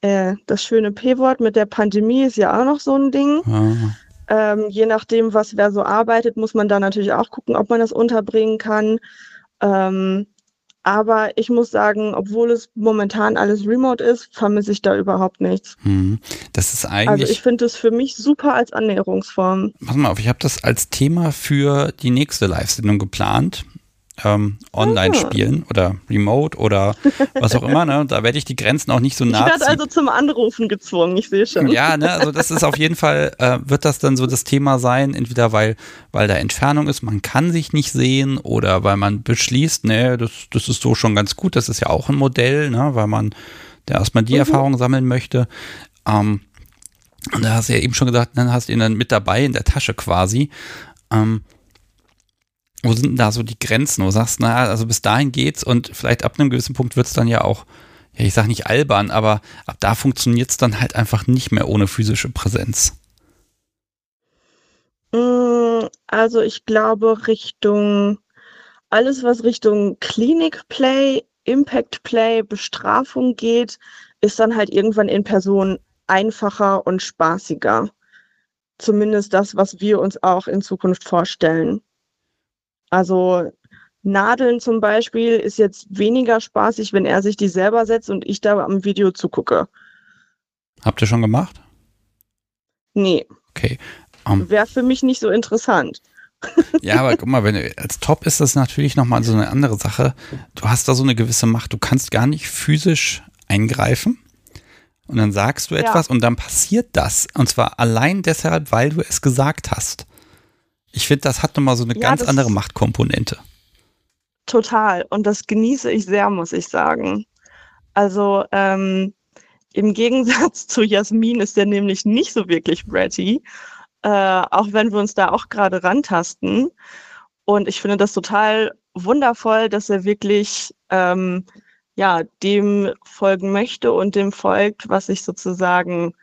äh, das schöne P-Wort mit der Pandemie ist ja auch noch so ein Ding. Ja. Ähm, je nachdem, was wer so arbeitet, muss man da natürlich auch gucken, ob man das unterbringen kann. Ähm, aber ich muss sagen, obwohl es momentan alles remote ist, vermisse ich da überhaupt nichts. Hm. Das ist Also eigentlich. ich finde es für mich super als Annäherungsform. Pass mal auf, ich habe das als Thema für die nächste Live-Sendung geplant. Ähm, online Ah. spielen oder remote oder was auch immer. Ne? Da werde ich die Grenzen auch nicht so Ich nah werde ziehen. also zum Anrufen gezwungen, ich sehe schon. Ja, ne, also das ist auf jeden Fall, äh, wird das dann so das Thema sein, entweder weil, weil da Entfernung ist, man kann sich nicht sehen oder weil man beschließt, ne, das, das ist so schon ganz gut, das ist ja auch ein Modell, ne, weil man da erstmal die Mhm. Erfahrung sammeln möchte. Ähm, und da hast du ja eben schon gesagt, dann hast du ihn dann mit dabei in der Tasche quasi. Ähm, wo sind denn da so die Grenzen? Wo du sagst, na, also bis dahin geht's und vielleicht ab einem gewissen Punkt wird's dann ja auch, ja, ich sag nicht albern, aber ab da funktioniert's dann halt einfach nicht mehr ohne physische Präsenz. Mm, Also ich glaube Richtung alles, was Richtung Klinik-Play, Impact-Play, Bestrafung geht, ist dann halt irgendwann in Person einfacher und spaßiger. Zumindest das, was wir uns auch in Zukunft vorstellen. Also Nadeln zum Beispiel ist jetzt weniger spaßig, wenn er sich die selber setzt und ich da am Video zugucke. Habt ihr schon gemacht? Nee, Okay. Ähm, wäre für mich nicht so interessant. ja, aber guck mal, wenn du, als Top ist das natürlich nochmal so eine andere Sache. Du hast da so eine gewisse Macht. Du kannst gar nicht physisch eingreifen. Und dann sagst du Ja. etwas und dann passiert das. Und zwar allein deshalb, weil du es gesagt hast. Ich finde, das hat nochmal so eine Ja, ganz andere Machtkomponente. Total. Und das genieße ich sehr, muss ich sagen. Also ähm, im Gegensatz zu Jasmin ist der nämlich nicht so wirklich bratty, äh, auch wenn wir uns da auch gerade rantasten. Und ich finde das total wundervoll, dass er wirklich ähm, ja dem folgen möchte und dem folgt, was ich sozusagen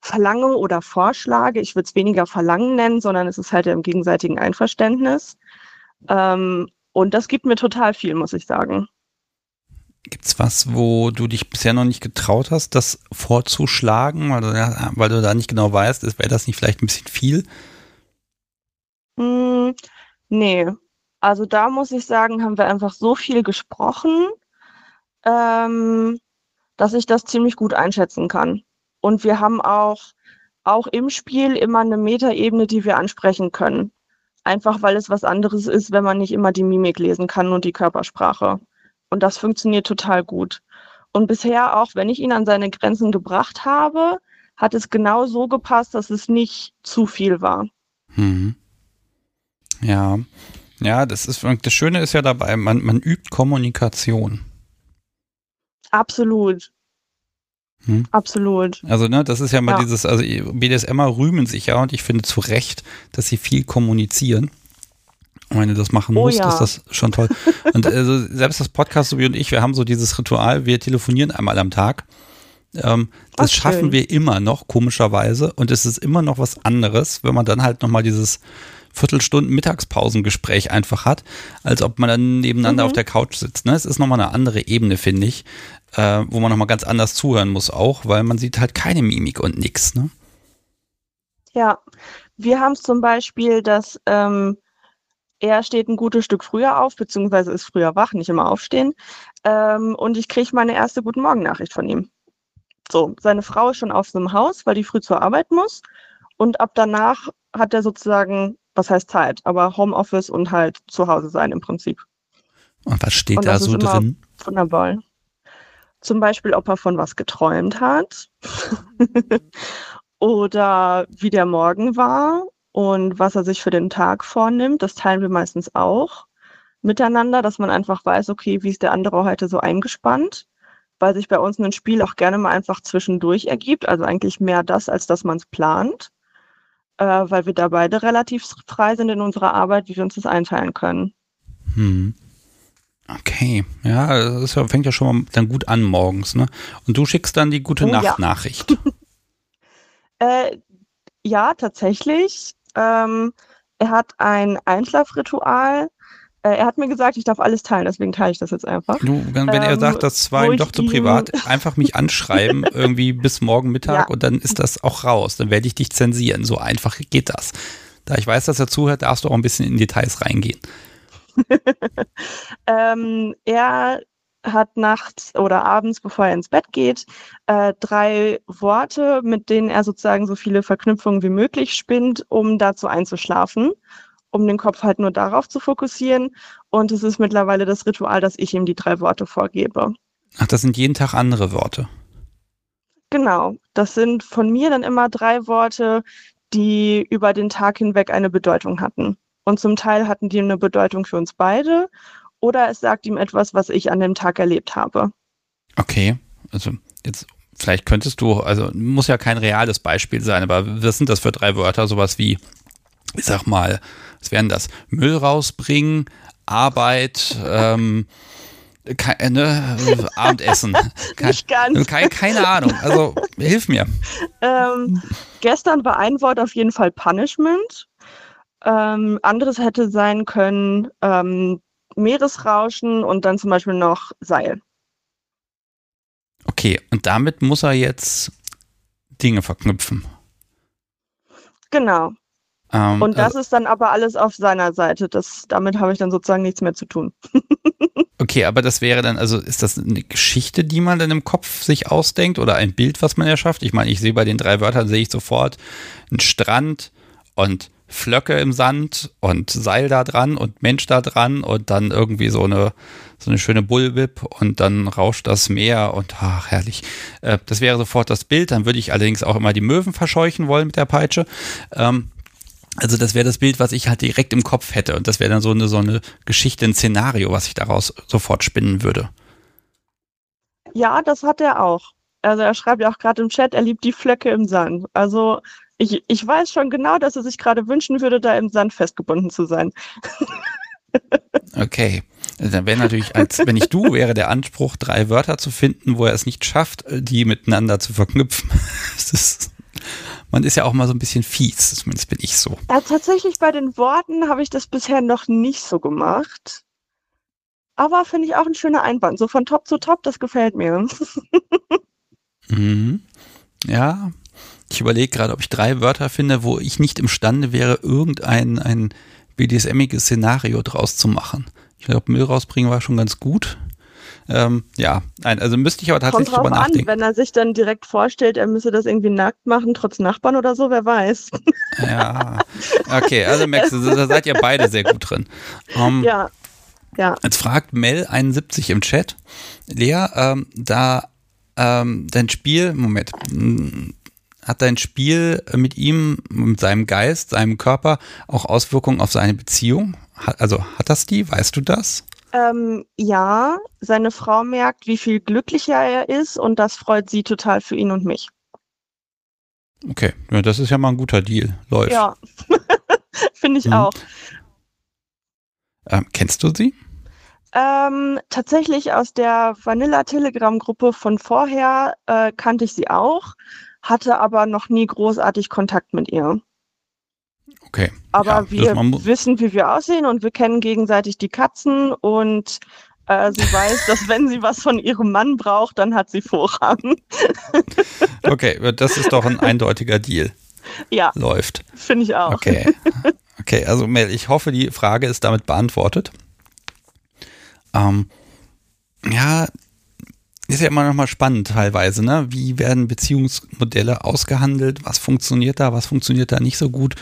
verlange oder vorschlage. Ich würde es weniger verlangen nennen, sondern es ist halt im gegenseitigen Einverständnis. Ähm, und das gibt mir total viel, muss ich sagen. Gibt's was, wo du dich bisher noch nicht getraut hast, das vorzuschlagen, weil du, weil du da nicht genau weißt, wäre das nicht vielleicht ein bisschen viel? Hm, nee, also da muss ich sagen, haben wir einfach so viel gesprochen, ähm, dass ich das ziemlich gut einschätzen kann. Und wir haben auch, auch im Spiel immer eine Metaebene, die wir ansprechen können. Einfach weil es was anderes ist, wenn man nicht immer die Mimik lesen kann und die Körpersprache. Und das funktioniert total gut. Und bisher auch, wenn ich ihn an seine Grenzen gebracht habe, hat es genau so gepasst, dass es nicht zu viel war. Mhm. Ja. Ja, das ist das Schöne ist ja dabei, man, man übt Kommunikation. Absolut. Hm. Absolut. Also, ne, das ist ja mal Ja. dieses, also BDSMer rühmen sich ja und ich finde zu Recht, dass sie viel kommunizieren. Und wenn du das machen Oh musst, ja. ist das schon toll. Und also selbst das Podcast, so wie und ich, wir haben so dieses Ritual, wir telefonieren einmal am Tag. Ähm, das Ach, schaffen schön. wir immer noch, komischerweise. Und es ist immer noch was anderes, wenn man dann halt nochmal dieses Viertelstunden Mittagspausengespräch einfach hat, als ob man dann nebeneinander Mhm. auf der Couch sitzt. Ne? Es ist nochmal eine andere Ebene, finde ich, äh, wo man nochmal ganz anders zuhören muss auch, weil man sieht halt keine Mimik und nix. Ne? Ja. Wir haben es zum Beispiel, dass ähm, er steht ein gutes Stück früher auf, beziehungsweise ist früher wach, nicht immer aufstehen. Ähm, und ich kriege meine erste Guten Morgen-Nachricht von ihm. So, seine Frau ist schon auf dem Haus, weil die früh zur Arbeit muss. Und ab danach hat er sozusagen, was heißt Zeit, aber Homeoffice und halt zu Hause sein im Prinzip. Und was steht Und da so drin? Wunderbar. Zum Beispiel, ob er von was geträumt hat oder wie der Morgen war und was er sich für den Tag vornimmt. Das teilen wir meistens auch miteinander, dass man einfach weiß, okay, wie ist der andere heute so eingespannt, weil sich bei uns ein Spiel auch gerne mal einfach zwischendurch ergibt. Also eigentlich mehr das, als dass man es plant, äh, weil wir da beide relativ frei sind in unserer Arbeit, wie wir uns das einteilen können. Hm. Okay, ja, das ja, fängt ja schon mal dann gut an morgens, ne? Und du schickst dann die gute Oh, ja. Nacht-Nachricht. Äh, ja, tatsächlich. Ähm, er hat ein Einschlafritual. Äh, er hat mir gesagt, ich darf alles teilen, deswegen teile ich das jetzt einfach. Du, wenn, wenn er Ähm, sagt, das war ihm doch zu privat, einfach mich anschreiben, irgendwie bis morgen Mittag Ja. und dann ist das auch raus. Dann werde ich dich zensieren. So einfach geht das. Da ich weiß, dass er zuhört, darfst du auch ein bisschen in Details reingehen. Ähm, er hat nachts oder abends, bevor er ins Bett geht, äh, drei Worte, mit denen er sozusagen so viele Verknüpfungen wie möglich spinnt, um dazu einzuschlafen. um den Kopf halt nur darauf zu fokussieren. Und es ist mittlerweile das Ritual, dass ich ihm die drei Worte vorgebe. Ach, das sind jeden Tag andere Worte. Genau, das sind von mir dann immer drei Worte, die über den Tag hinweg eine Bedeutung hatten. Und zum Teil hatten die eine Bedeutung für uns beide oder es sagt ihm etwas, was ich an dem Tag erlebt habe. Okay, also jetzt vielleicht könntest du, also muss ja kein reales Beispiel sein, aber was sind das für drei Wörter? Sowas wie, ich sag mal, was wären das? Müll rausbringen, Arbeit, ähm, keine, ne, Abendessen. Nicht ganz. Keine, keine Ahnung. Also hilf mir. Ähm, gestern war ein Wort auf jeden Fall Punishment. Ähm, anderes hätte sein können ähm, Meeresrauschen und dann zum Beispiel noch Seil. Okay, und damit muss er jetzt Dinge verknüpfen. Genau. Ähm, Und das also, ist dann aber alles auf seiner Seite. Das, damit habe ich dann sozusagen nichts mehr zu tun. okay, aber das wäre dann, also ist das eine Geschichte, die man dann im Kopf sich ausdenkt oder ein Bild, was man erschafft? Ich meine, ich sehe bei den drei Wörtern, sehe ich sofort einen Strand und Flöcke im Sand und Seil da dran und Mensch da dran und dann irgendwie so eine, so eine schöne Bullwhip und dann rauscht das Meer und ach, herrlich. Äh, das wäre sofort das Bild. Dann würde ich allerdings auch immer die Möwen verscheuchen wollen mit der Peitsche. Ähm, also das wäre das Bild, was ich halt direkt im Kopf hätte. Und das wäre dann so eine, so eine Geschichte, ein Szenario, was ich daraus sofort spinnen würde. Ja, das hat er auch. Also er schreibt ja auch gerade im Chat, er liebt die Flöcke im Sand. Also ich, ich weiß schon genau, dass er sich gerade wünschen würde, da im Sand festgebunden zu sein. Okay. Dann wäre natürlich, als wenn ich du wäre, der Anspruch, drei Wörter zu finden, wo er es nicht schafft, die miteinander zu verknüpfen. ist, man ist ja auch mal so ein bisschen fies, zumindest bin ich so. Ja, tatsächlich bei den Worten habe ich das bisher noch nicht so gemacht. Aber finde ich auch ein schöner Einband. So von Top zu Top, das gefällt mir. Mhm. Ja, ich überlege gerade, ob ich drei Wörter finde, wo ich nicht imstande wäre, irgendein ein BDSM-iges Szenario draus zu machen. Ich glaube, Müll rausbringen war schon ganz gut. Ähm, ja, nein, also müsste ich aber tatsächlich Kommt drüber drauf an, nachdenken. wenn er sich dann direkt vorstellt, er müsse das irgendwie nackt machen, trotz Nachbarn oder so, wer weiß. Ja, okay, also Max, da seid ihr beide sehr gut drin. Ähm, ja, ja. Jetzt fragt Mel71 im Chat, Lea, ähm, da ähm, dein Spiel, Moment, hat dein Spiel mit ihm, mit seinem Geist, seinem Körper auch Auswirkungen auf seine Beziehung? Also hat das die? Weißt du das? Ähm, ja, seine Frau merkt, wie viel glücklicher er ist und das freut sie total für ihn und mich. Okay, ja, das ist ja mal ein guter Deal. Läuft. Ja, finde ich Mhm. auch. Ähm, kennst du sie? Ähm, tatsächlich aus der Vanilla-Telegram-Gruppe von vorher äh, kannte ich sie auch, hatte aber noch nie großartig Kontakt mit ihr. Okay. Aber ja, wir wissen, wie wir aussehen und wir kennen gegenseitig die Katzen und äh, sie weiß, dass wenn sie was von ihrem Mann braucht, dann hat sie Vorrang. Okay, das ist doch ein eindeutiger Deal. ja, Läuft. finde ich auch. Okay. Okay, also Mel, ich hoffe, die Frage ist damit beantwortet. Ähm, ja, ist ja immer noch mal spannend teilweise, ne? Wie werden Beziehungsmodelle ausgehandelt? Was funktioniert da? Was funktioniert da nicht so gut?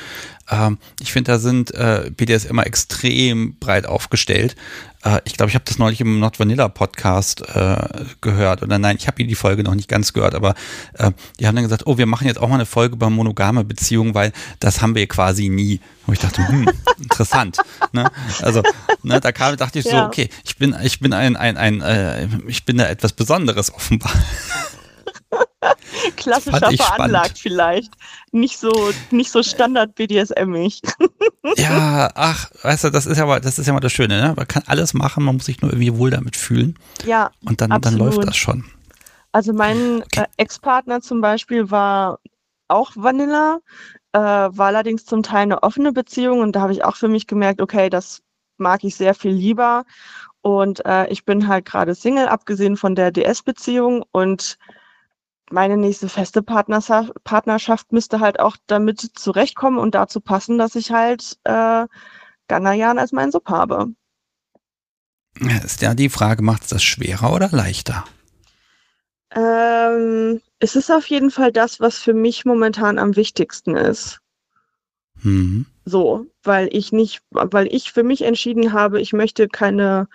Ähm, ich finde, da sind äh, BDS immer extrem breit aufgestellt. Äh, ich glaube, ich habe das neulich im Not Vanilla Podcast äh, gehört. Oder nein, ich habe die Folge noch nicht ganz gehört, aber äh, die haben dann gesagt, oh, wir machen jetzt auch mal eine Folge über monogame Beziehungen, weil das haben wir quasi nie. Und ich dachte, hm, interessant. ne? Also, ne, da kam, dachte ich so, Ja. okay, ich bin, ich bin ein, ein, ein, äh, ich bin da etwas Besonderes offenbar. Klassischer veranlagt spannend. vielleicht. Nicht so, nicht so Standard BDSM-ig. ja, ach, weißt du, das ist ja mal, das ist ja mal das Schöne, ne? Man kann alles machen, man muss sich nur irgendwie wohl damit fühlen. ja, Und dann, dann läuft das schon. Also mein Okay. äh, Ex-Partner zum Beispiel war auch Vanilla, äh, war allerdings zum Teil eine offene Beziehung und da habe ich auch für mich gemerkt, okay, das mag ich sehr viel lieber. Und äh, ich bin halt gerade Single, abgesehen von der DS-Beziehung und meine nächste feste Partnerschaft, Partnerschaft müsste halt auch damit zurechtkommen und dazu passen, dass ich halt äh, Ganayan als meinen Sub habe. Ist ja die Frage, macht es das schwerer oder leichter? Ähm, es ist auf jeden Fall das, was für mich momentan am wichtigsten ist. Mhm. So, weil ich nicht, weil ich für mich entschieden habe, ich möchte keine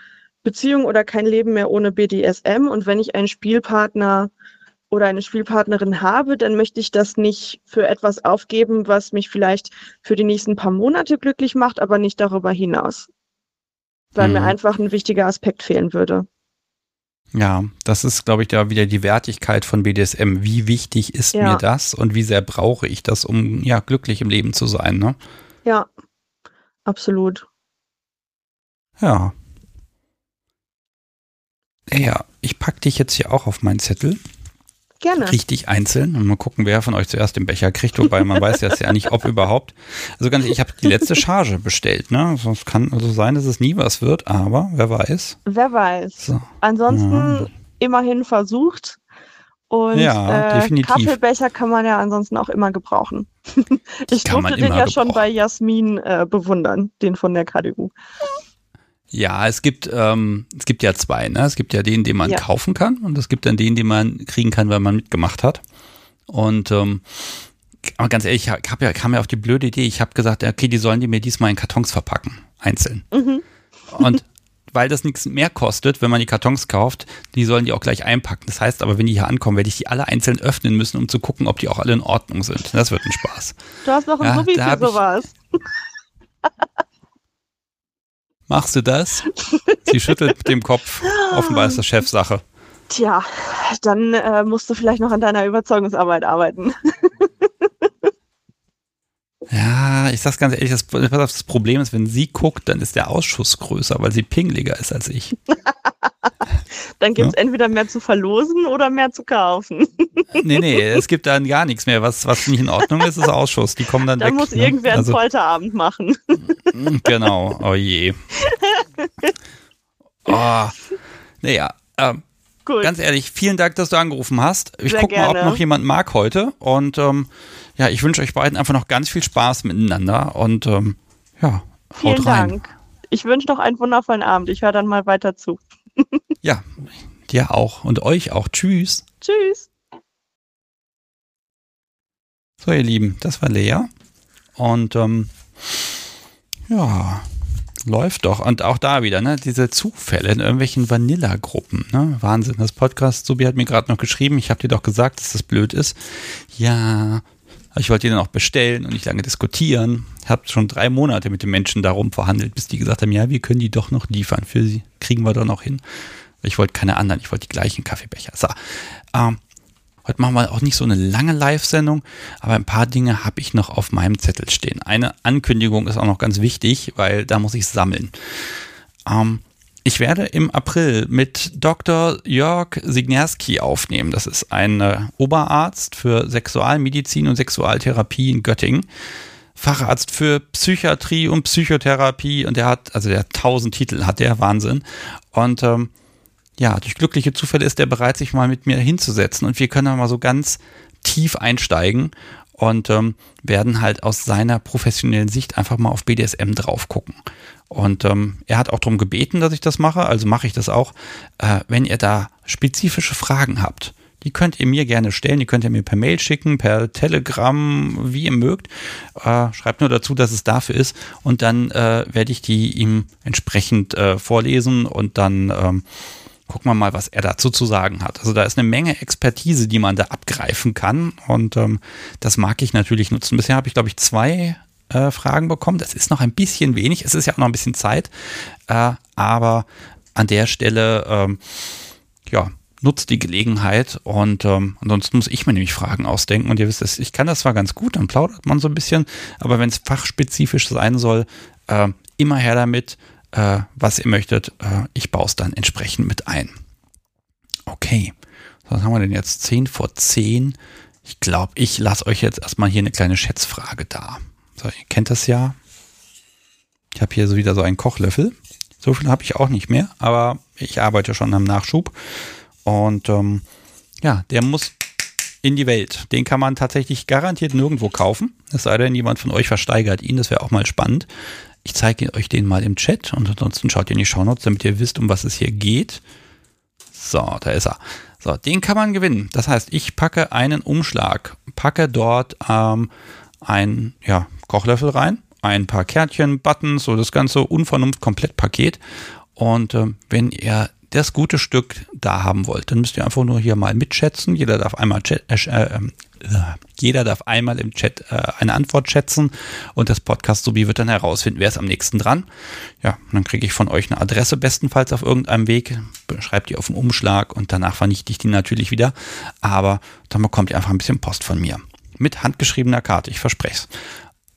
Beziehung oder kein Leben mehr ohne BDSM. Und wenn ich einen Spielpartner oder eine Spielpartnerin habe, dann möchte ich das nicht für etwas aufgeben, was mich vielleicht für die nächsten paar Monate glücklich macht, aber nicht darüber hinaus. Weil mhm. mir einfach ein wichtiger Aspekt fehlen würde. Ja, das ist, glaube ich, da wieder die Wertigkeit von BDSM. Wie wichtig ist ja. mir das und wie sehr brauche ich das, um ja glücklich im Leben zu sein, ne? Ja, absolut. Ja. Ja, ich packe dich jetzt hier auch auf meinen Zettel. Gerne. Richtig einzeln und mal gucken, wer von euch zuerst den Becher kriegt, wobei man weiß jetzt ja nicht, ob überhaupt. Also ganz ehrlich, ich habe die letzte Charge bestellt, ne? Also es kann also sein, dass es nie was wird, aber wer weiß. Wer weiß. So. Ansonsten ja. immerhin versucht. Und ja, äh, Kaffeebecher kann man ja ansonsten auch immer gebrauchen. ich durfte den ja schon bei Jasmin äh, bewundern, den von der KDU. Ja, es gibt, ähm, es gibt ja zwei, ne? Es gibt ja den, den man ja. kaufen kann und es gibt dann den, den man kriegen kann, weil man mitgemacht hat. Und ähm, aber ganz ehrlich, ich hab ja, kam ja auf die blöde Idee, ich habe gesagt, okay, die sollen die mir diesmal in Kartons verpacken, einzeln. Mhm. Und weil das nichts mehr kostet, wenn man die Kartons kauft, die sollen die auch gleich einpacken. Das heißt aber, wenn die hier ankommen, werde ich die alle einzeln öffnen müssen, um zu gucken, ob die auch alle in Ordnung sind. Das wird ein Spaß. Du hast noch ein ja, Subi für sowas. Machst du das? Sie schüttelt mit dem Kopf. Offenbar ist das Chefsache. Tja, dann äh, musst du vielleicht noch an deiner Überzeugungsarbeit arbeiten. Ja, ich sag's ganz ehrlich, das, das, Problem ist, wenn sie guckt, dann ist der Ausschuss größer, weil sie pingliger ist als ich. dann gibt's ja? entweder mehr zu verlosen oder mehr zu kaufen. nee, nee, es gibt dann gar nichts mehr. Was, was nicht in Ordnung ist, ist Ausschuss. Die kommen dann, dann weg. Dann muss ne? irgendwer also, einen Folterabend machen. genau, oh je. Oh, naja, ähm, Gut. Ganz ehrlich, vielen Dank, dass du angerufen hast. Ich gucke mal, ob noch jemand mag heute. Und ähm, ja, ich wünsche euch beiden einfach noch ganz viel Spaß miteinander. Und ähm, ja, vielen haut rein. Dank. Ich wünsche noch einen wundervollen Abend. Ich höre dann mal weiter zu. ja, dir auch und euch auch. Tschüss. Tschüss. So, ihr Lieben, das war Lea. Und ähm, ja, läuft doch. Und auch da wieder, ne, diese Zufälle in irgendwelchen Vanilla-Gruppen, ne? Wahnsinn. Das Podcast, Subi hat mir gerade noch geschrieben, ich habe dir doch gesagt, dass das blöd ist. Ja, ich wollte ihn dann auch bestellen und nicht lange diskutieren. Ich habe schon drei Monate mit den Menschen darum verhandelt, bis die gesagt haben, ja, wir können die doch noch liefern. Für sie kriegen wir doch noch hin. Ich wollte keine anderen, ich wollte die gleichen Kaffeebecher. So, ähm, Heute machen wir auch nicht so eine lange Live-Sendung, aber ein paar Dinge habe ich noch auf meinem Zettel stehen. Eine Ankündigung ist auch noch ganz wichtig, weil da muss ich sammeln. Ähm, ich werde im April mit Dr. Jörg Signerski aufnehmen. Das ist ein äh, Oberarzt für Sexualmedizin und Sexualtherapie in Göttingen. Facharzt für Psychiatrie und Psychotherapie und der hat, also der hat tausend Titel, hat der Wahnsinn. Und ähm, ja, durch glückliche Zufälle ist er bereit, sich mal mit mir hinzusetzen und wir können dann mal so ganz tief einsteigen und ähm, werden halt aus seiner professionellen Sicht einfach mal auf BDSM drauf gucken. Und ähm, er hat auch darum gebeten, dass ich das mache, also mache ich das auch. Äh, wenn ihr da spezifische Fragen habt, die könnt ihr mir gerne stellen, die könnt ihr mir per Mail schicken, per Telegram, wie ihr mögt. Äh, schreibt nur dazu, dass es dafür ist und dann äh, werde ich die ihm entsprechend äh, vorlesen und dann ähm, gucken wir mal, was er dazu zu sagen hat. Also da ist eine Menge Expertise, die man da abgreifen kann und ähm, das mag ich natürlich nutzen. Bisher habe ich, glaube ich, zwei äh, Fragen bekommen. Das ist noch ein bisschen wenig. Es ist ja auch noch ein bisschen Zeit, äh, aber an der Stelle, ähm, ja, nutzt die Gelegenheit und ähm, ansonsten muss ich mir nämlich Fragen ausdenken und ihr wisst es, ich kann das zwar ganz gut, dann plaudert man so ein bisschen, aber wenn es fachspezifisch sein soll, äh, immer her damit äh, was ihr möchtet. Äh, ich baue es dann entsprechend mit ein. Okay, was haben wir denn jetzt? 10 vor 10. Ich glaube, ich lasse euch jetzt erstmal hier eine kleine Schätzfrage da. So, ihr kennt das ja. Ich habe hier so wieder so einen Kochlöffel. So viel habe ich auch nicht mehr, aber ich arbeite schon am Nachschub. Und ähm, ja, der muss in die Welt. Den kann man tatsächlich garantiert nirgendwo kaufen. Es sei denn, jemand von euch versteigert ihn. Das wäre auch mal spannend. Ich zeige euch den mal im Chat und ansonsten schaut ihr in die Shownotes, damit ihr wisst, um was es hier geht. So, da ist er. So, den kann man gewinnen. Das heißt, ich packe einen Umschlag, packe dort ähm, einen ja, Kochlöffel rein ein paar Kärtchen, Buttons, so das ganze Unvernunft-Komplett-Paket. Und äh, wenn ihr das gute Stück da haben wollt, dann müsst ihr einfach nur hier mal mitschätzen. Jeder darf einmal chat, äh, äh, jeder darf einmal im Chat äh, eine Antwort schätzen und das Podcast sowie wird dann herausfinden, wer ist am nächsten dran. Ja, dann kriege ich von euch eine Adresse bestenfalls auf irgendeinem Weg, schreibt die auf den Umschlag und danach vernichte ich die natürlich wieder. Aber dann bekommt ihr einfach ein bisschen Post von mir. Mit handgeschriebener Karte, ich verspreche es.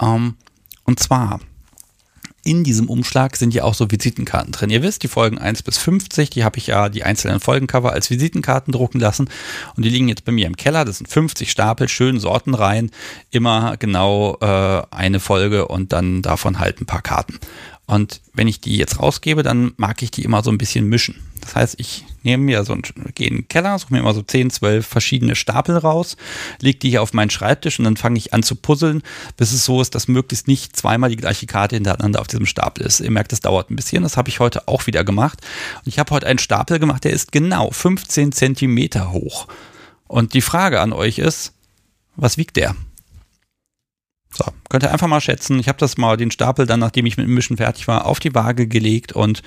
Ähm, und zwar in diesem Umschlag sind ja auch so Visitenkarten drin. Ihr wisst, die Folgen 1 bis 50, die habe ich ja die einzelnen Folgencover als Visitenkarten drucken lassen und die liegen jetzt bei mir im Keller. Das sind 50 Stapel, schön sortenrein, immer genau äh, eine Folge und dann davon halt ein paar Karten. Und wenn ich die jetzt rausgebe, dann mag ich die immer so ein bisschen mischen. Das heißt, ich nehme mir so ein, gehe in den Keller, suche mir immer so 10, 12 verschiedene Stapel raus, lege die hier auf meinen Schreibtisch und dann fange ich an zu puzzeln, bis es so ist, dass möglichst nicht zweimal die gleiche Karte hintereinander auf diesem Stapel ist. Ihr merkt, das dauert ein bisschen. Das habe ich heute auch wieder gemacht. Und ich habe heute einen Stapel gemacht, der ist genau 15 Zentimeter hoch. Und die Frage an euch ist, was wiegt der? So, könnt ihr einfach mal schätzen. Ich habe das mal den Stapel dann, nachdem ich mit dem Mischen fertig war, auf die Waage gelegt und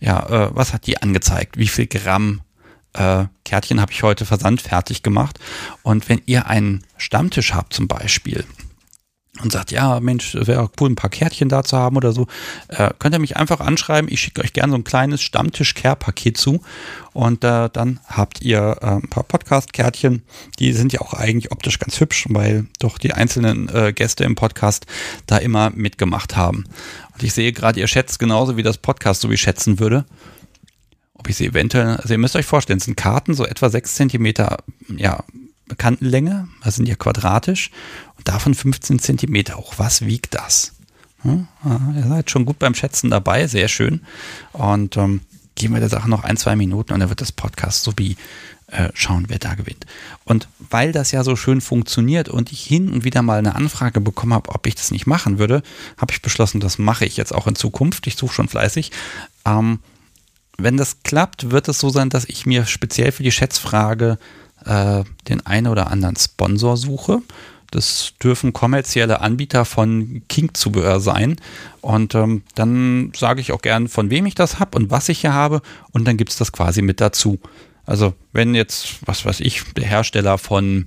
ja, äh, was hat die angezeigt? Wie viel Gramm äh, Kärtchen habe ich heute versandfertig gemacht? Und wenn ihr einen Stammtisch habt zum Beispiel, und sagt, ja, Mensch, wäre cool, ein paar Kärtchen da zu haben oder so, äh, könnt ihr mich einfach anschreiben. Ich schicke euch gerne so ein kleines Stammtisch-Care-Paket zu. Und äh, dann habt ihr äh, ein paar Podcast-Kärtchen. Die sind ja auch eigentlich optisch ganz hübsch, weil doch die einzelnen äh, Gäste im Podcast da immer mitgemacht haben. Und ich sehe gerade, ihr schätzt genauso wie das Podcast so wie schätzen würde. Ob ich sie eventuell, also ihr müsst euch vorstellen, es sind Karten so etwa sechs Zentimeter, ja, Kantenlänge, das sind ja quadratisch, und davon 15 Zentimeter hoch. Was wiegt das? Hm? Ihr seid schon gut beim Schätzen dabei, sehr schön. Und ähm, geben wir der Sache noch ein, zwei Minuten und dann wird das Podcast so wie äh, schauen, wer da gewinnt. Und weil das ja so schön funktioniert und ich hin und wieder mal eine Anfrage bekommen habe, ob ich das nicht machen würde, habe ich beschlossen, das mache ich jetzt auch in Zukunft. Ich suche schon fleißig. Ähm, wenn das klappt, wird es so sein, dass ich mir speziell für die Schätzfrage äh, den einen oder anderen Sponsor suche. Das dürfen kommerzielle Anbieter von King-Zubehör sein. Und ähm, dann sage ich auch gern, von wem ich das habe und was ich hier habe. Und dann gibt es das quasi mit dazu. Also wenn jetzt, was weiß ich, der Hersteller von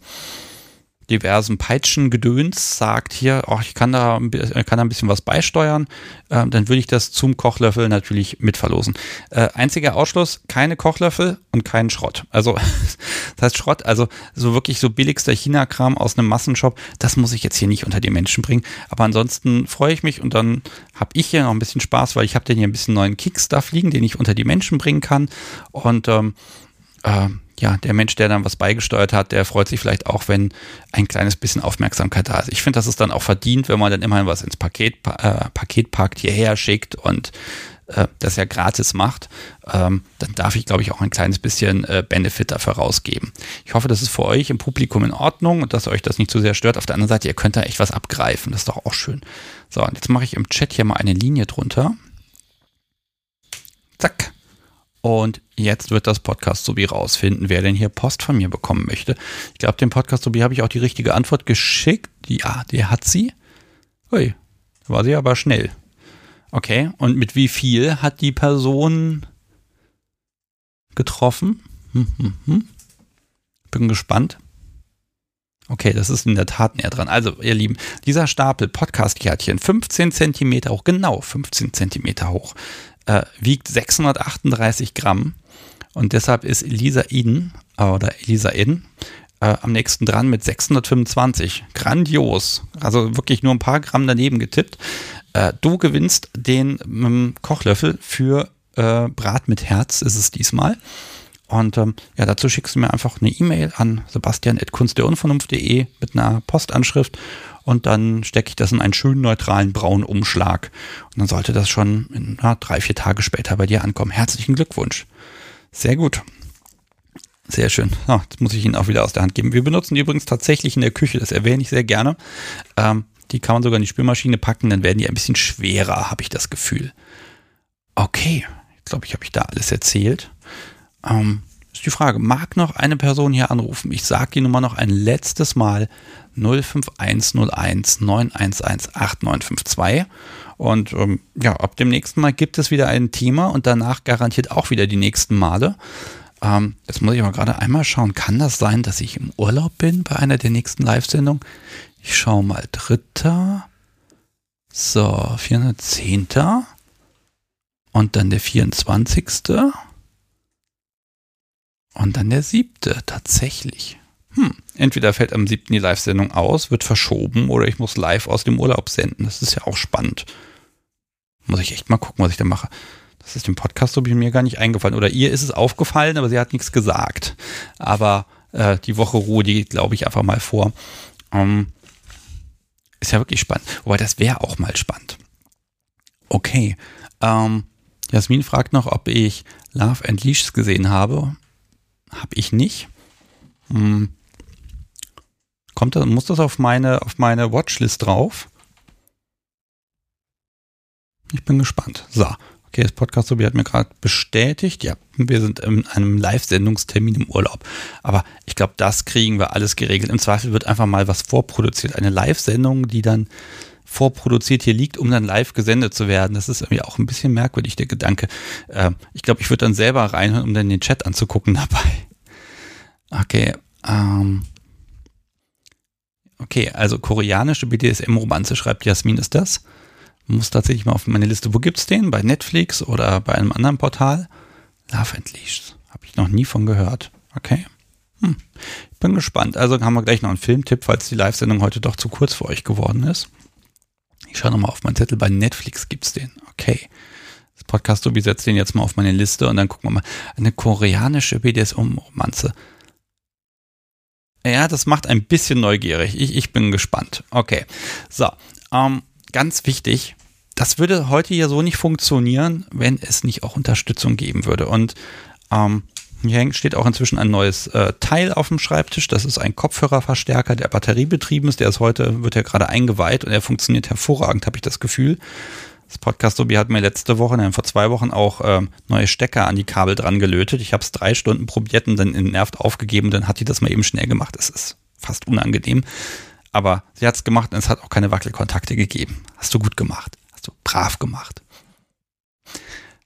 diversen Peitschengedöns sagt hier, oh, ich kann da, kann da ein bisschen was beisteuern, äh, dann würde ich das zum Kochlöffel natürlich mitverlosen. Äh, einziger Ausschluss, keine Kochlöffel und keinen Schrott. Also das heißt Schrott, also so wirklich so billigster China-Kram aus einem Massenshop, das muss ich jetzt hier nicht unter die Menschen bringen. Aber ansonsten freue ich mich und dann habe ich hier noch ein bisschen Spaß, weil ich habe den hier ein bisschen neuen Kickstuff liegen, den ich unter die Menschen bringen kann. Und ähm, äh, ja, der Mensch, der dann was beigesteuert hat, der freut sich vielleicht auch, wenn ein kleines bisschen Aufmerksamkeit da ist. Ich finde, das ist dann auch verdient, wenn man dann immerhin was ins Paket, äh, Paket packt, hierher schickt und äh, das ja gratis macht, ähm, dann darf ich, glaube ich, auch ein kleines bisschen äh, Benefit dafür rausgeben. Ich hoffe, das ist für euch im Publikum in Ordnung und dass euch das nicht zu sehr stört. Auf der anderen Seite, ihr könnt da echt was abgreifen. Das ist doch auch schön. So, und jetzt mache ich im Chat hier mal eine Linie drunter. Zack. Und jetzt wird das Podcast Sobi rausfinden, wer denn hier Post von mir bekommen möchte. Ich glaube, dem Podcast Sobi habe ich auch die richtige Antwort geschickt. Ja, der hat sie. Ui, war sie aber schnell. Okay, und mit wie viel hat die Person getroffen? Hm, hm, hm. Bin gespannt. Okay, das ist in der Tat näher dran. Also, ihr Lieben, dieser Stapel Podcast-Kärtchen, 15 Zentimeter hoch, genau 15 Zentimeter hoch, äh, wiegt 638 Gramm. Und deshalb ist Elisa Eden äh, oder Elisa Eden äh, am nächsten dran mit 625. Grandios. Also wirklich nur ein paar Gramm daneben getippt. Äh, du gewinnst den ähm, Kochlöffel für äh, Brat mit Herz, ist es diesmal. Und ähm, ja, dazu schickst du mir einfach eine E-Mail an sebastian.kunstderunvernunft.de mit einer Postanschrift und dann stecke ich das in einen schönen neutralen braunen Umschlag. Und dann sollte das schon in, na, drei, vier Tage später bei dir ankommen. Herzlichen Glückwunsch. Sehr gut. Sehr schön. So, jetzt muss ich Ihnen auch wieder aus der Hand geben. Wir benutzen die übrigens tatsächlich in der Küche. Das erwähne ich sehr gerne. Ähm, die kann man sogar in die Spülmaschine packen. Dann werden die ein bisschen schwerer, habe ich das Gefühl. Okay. Ich glaube, ich habe ich da alles erzählt. Ähm, ist die Frage, mag noch eine Person hier anrufen? Ich sage die Nummer noch ein letztes Mal 05101 911 8952. Und ähm, ja, ab dem nächsten Mal gibt es wieder ein Thema und danach garantiert auch wieder die nächsten Male. Ähm, jetzt muss ich aber gerade einmal schauen, kann das sein, dass ich im Urlaub bin bei einer der nächsten Live-Sendungen? Ich schaue mal, dritter, so, 410. Und dann der 24. Und dann der siebte, tatsächlich. Hm, entweder fällt am siebten die Live-Sendung aus, wird verschoben oder ich muss live aus dem Urlaub senden. Das ist ja auch spannend. Muss ich echt mal gucken, was ich da mache. Das ist dem Podcast so mir gar nicht eingefallen. Oder ihr ist es aufgefallen, aber sie hat nichts gesagt. Aber äh, die Woche Ruhe, die glaube ich einfach mal vor. Ähm, ist ja wirklich spannend. Wobei das wäre auch mal spannend. Okay. Ähm, Jasmin fragt noch, ob ich Love and Leashes gesehen habe. Habe ich nicht. Hm. Kommt das, muss das auf meine, auf meine Watchlist drauf? Ich bin gespannt. So. Okay, das Podcast Sobi hat mir gerade bestätigt, ja, wir sind in einem Live-Sendungstermin im Urlaub. Aber ich glaube, das kriegen wir alles geregelt. Im Zweifel wird einfach mal was vorproduziert. Eine Live-Sendung, die dann vorproduziert hier liegt, um dann live gesendet zu werden. Das ist irgendwie auch ein bisschen merkwürdig, der Gedanke. Äh, ich glaube, ich würde dann selber reinhören, um dann den Chat anzugucken dabei. Okay, ähm. Okay, also koreanische BDSM-Romanze schreibt Jasmin, ist das? Muss tatsächlich mal auf meine Liste. Wo gibt's den? Bei Netflix oder bei einem anderen Portal? Love and Leash. Habe ich noch nie von gehört. Okay. Hm. Ich bin gespannt. Also haben wir gleich noch einen Filmtipp, falls die Live-Sendung heute doch zu kurz für euch geworden ist. Ich schaue nochmal auf meinen Zettel. Bei Netflix gibt's den. Okay. Das Podcast so setzt den jetzt mal auf meine Liste und dann gucken wir mal. Eine koreanische BDSM-Romanze. Ja, das macht ein bisschen neugierig. Ich, ich bin gespannt. Okay. So. Ähm, ganz wichtig, das würde heute ja so nicht funktionieren, wenn es nicht auch Unterstützung geben würde. Und ähm, hier steht auch inzwischen ein neues äh, Teil auf dem Schreibtisch. Das ist ein Kopfhörerverstärker, der batteriebetrieben ist. Der ist heute, wird ja gerade eingeweiht und er funktioniert hervorragend, habe ich das Gefühl. Das Podcast Sobi hat mir letzte Woche, nein, vor zwei Wochen auch äh, neue Stecker an die Kabel dran gelötet. Ich habe es drei Stunden probiert und dann nervt aufgegeben. Dann hat die das mal eben schnell gemacht. Es ist fast unangenehm. Aber sie hat es gemacht und es hat auch keine Wackelkontakte gegeben. Hast du gut gemacht. Hast du brav gemacht.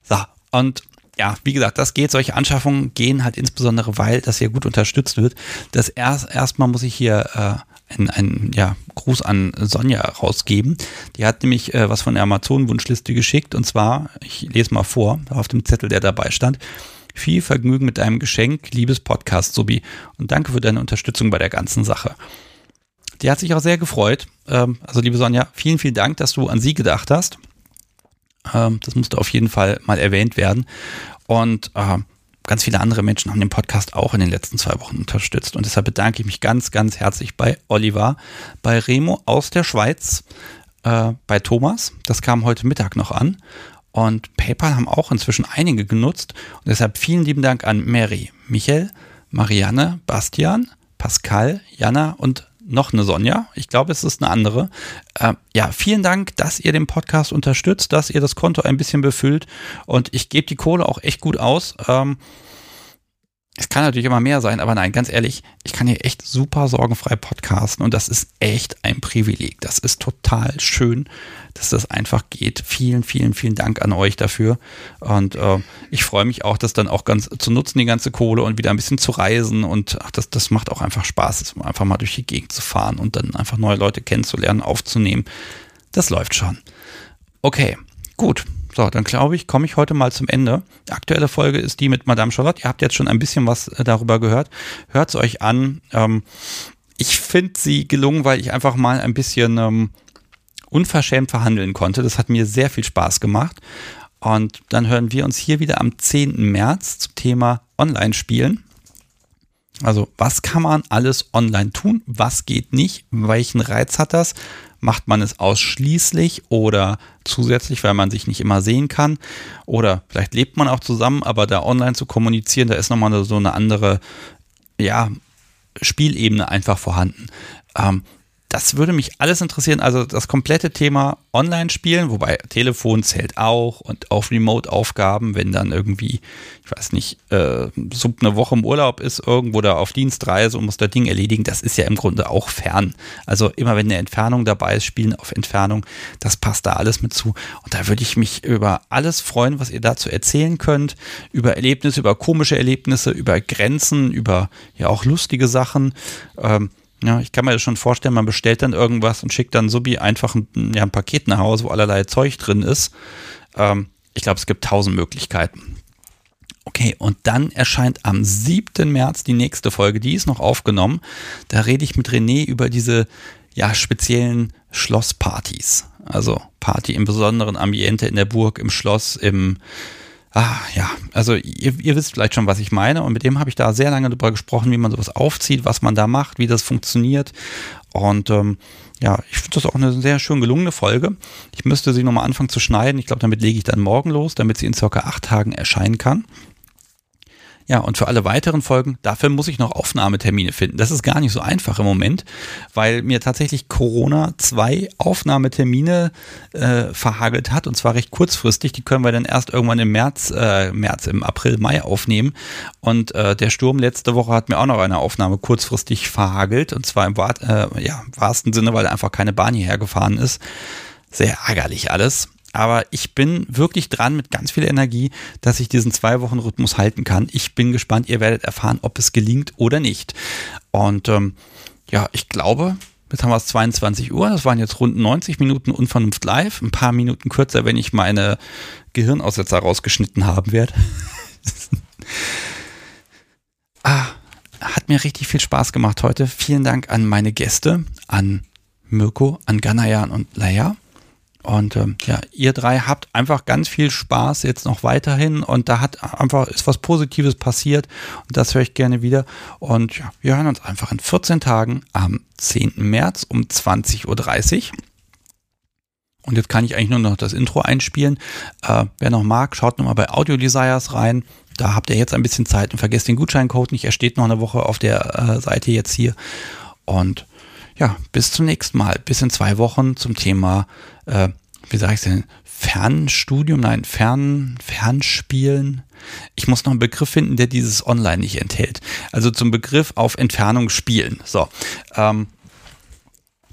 So, und ja, wie gesagt, das geht. Solche Anschaffungen gehen halt insbesondere, weil das hier gut unterstützt wird. Das erst erstmal muss ich hier äh, einen, einen ja, Gruß an Sonja rausgeben. Die hat nämlich äh, was von der Amazon-Wunschliste geschickt und zwar, ich lese mal vor, auf dem Zettel, der dabei stand. Viel Vergnügen mit deinem Geschenk, liebes Podcast, Subi. Und danke für deine Unterstützung bei der ganzen Sache. Die hat sich auch sehr gefreut. Ähm, also, liebe Sonja, vielen, vielen Dank, dass du an sie gedacht hast. Ähm, das musste auf jeden Fall mal erwähnt werden. Und äh, ganz viele andere Menschen haben den Podcast auch in den letzten zwei Wochen unterstützt. Und deshalb bedanke ich mich ganz, ganz herzlich bei Oliver, bei Remo aus der Schweiz, äh, bei Thomas. Das kam heute Mittag noch an. Und PayPal haben auch inzwischen einige genutzt. Und deshalb vielen lieben Dank an Mary, Michael, Marianne, Bastian, Pascal, Jana und noch eine Sonja. Ich glaube, es ist eine andere. Äh, ja, vielen Dank, dass ihr den Podcast unterstützt, dass ihr das Konto ein bisschen befüllt. Und ich gebe die Kohle auch echt gut aus. Ähm, es kann natürlich immer mehr sein, aber nein, ganz ehrlich, ich kann hier echt super sorgenfrei podcasten und das ist echt ein Privileg. Das ist total schön, dass das einfach geht. Vielen, vielen, vielen Dank an euch dafür. Und äh, ich freue mich auch, das dann auch ganz zu nutzen, die ganze Kohle und wieder ein bisschen zu reisen. Und ach, das, das macht auch einfach Spaß, einfach mal durch die Gegend zu fahren und dann einfach neue Leute kennenzulernen, aufzunehmen. Das läuft schon. Okay, gut. So, dann glaube ich, komme ich heute mal zum Ende. Die aktuelle Folge ist die mit Madame Charlotte. Ihr habt jetzt schon ein bisschen was äh, darüber gehört. Hört es euch an. Ähm, ich finde sie gelungen, weil ich einfach mal ein bisschen ähm, unverschämt verhandeln konnte. Das hat mir sehr viel Spaß gemacht. Und dann hören wir uns hier wieder am 10. März zum Thema Online-Spielen. Also, was kann man alles online tun? Was geht nicht? Welchen Reiz hat das? Macht man es ausschließlich oder zusätzlich, weil man sich nicht immer sehen kann? Oder vielleicht lebt man auch zusammen, aber da online zu kommunizieren, da ist nochmal so eine andere, ja, Spielebene einfach vorhanden. Ähm, das würde mich alles interessieren. Also das komplette Thema Online-Spielen, wobei Telefon zählt auch und auch Remote-Aufgaben, wenn dann irgendwie, ich weiß nicht, äh, sub eine Woche im Urlaub ist, irgendwo da auf Dienstreise und muss das Ding erledigen, das ist ja im Grunde auch fern. Also immer wenn eine Entfernung dabei ist, Spielen auf Entfernung, das passt da alles mit zu. Und da würde ich mich über alles freuen, was ihr dazu erzählen könnt, über Erlebnisse, über komische Erlebnisse, über Grenzen, über ja auch lustige Sachen. Ähm, ja, ich kann mir das schon vorstellen, man bestellt dann irgendwas und schickt dann Subi einfach ein, ja, ein Paket nach Hause, wo allerlei Zeug drin ist. Ähm, ich glaube, es gibt tausend Möglichkeiten. Okay, und dann erscheint am 7. März die nächste Folge, die ist noch aufgenommen. Da rede ich mit René über diese ja, speziellen Schlosspartys. Also Party im besonderen Ambiente in der Burg, im Schloss, im Ah, ja, also ihr, ihr, wisst vielleicht schon, was ich meine. Und mit dem habe ich da sehr lange darüber gesprochen, wie man sowas aufzieht, was man da macht, wie das funktioniert. Und ähm, ja, ich finde das auch eine sehr schön gelungene Folge. Ich müsste sie nochmal anfangen zu schneiden. Ich glaube, damit lege ich dann morgen los, damit sie in circa acht Tagen erscheinen kann. Ja, und für alle weiteren Folgen, dafür muss ich noch Aufnahmetermine finden. Das ist gar nicht so einfach im Moment, weil mir tatsächlich Corona zwei Aufnahmetermine äh, verhagelt hat und zwar recht kurzfristig. Die können wir dann erst irgendwann im März, äh, März, im April, Mai aufnehmen. Und äh, der Sturm letzte Woche hat mir auch noch eine Aufnahme kurzfristig verhagelt und zwar im, äh, ja, im wahrsten Sinne, weil einfach keine Bahn hierher gefahren ist. Sehr ärgerlich alles. Aber ich bin wirklich dran mit ganz viel Energie, dass ich diesen zwei Wochen Rhythmus halten kann. Ich bin gespannt, ihr werdet erfahren, ob es gelingt oder nicht. Und ähm, ja, ich glaube, jetzt haben wir es 22 Uhr. Das waren jetzt rund 90 Minuten Unvernunft live. Ein paar Minuten kürzer, wenn ich meine Gehirnaussetzer rausgeschnitten haben werde. ah, hat mir richtig viel Spaß gemacht heute. Vielen Dank an meine Gäste, an Mirko, an Ganayan und Leia. Und ähm, ja, ihr drei habt einfach ganz viel Spaß jetzt noch weiterhin und da hat einfach ist was Positives passiert und das höre ich gerne wieder. Und ja, wir hören uns einfach in 14 Tagen am 10. März um 20.30 Uhr. Und jetzt kann ich eigentlich nur noch das Intro einspielen. Äh, wer noch mag, schaut nochmal bei Audio Desires rein. Da habt ihr jetzt ein bisschen Zeit und vergesst den Gutscheincode nicht. Er steht noch eine Woche auf der äh, Seite jetzt hier. Und ja, bis zum nächsten Mal. Bis in zwei Wochen zum Thema, äh, wie sage ich denn, Fernstudium, nein, Fern, Fernspielen. Ich muss noch einen Begriff finden, der dieses Online nicht enthält. Also zum Begriff auf Entfernung spielen. So. Ähm,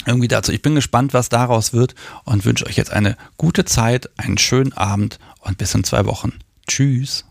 irgendwie dazu. Ich bin gespannt, was daraus wird und wünsche euch jetzt eine gute Zeit, einen schönen Abend und bis in zwei Wochen. Tschüss.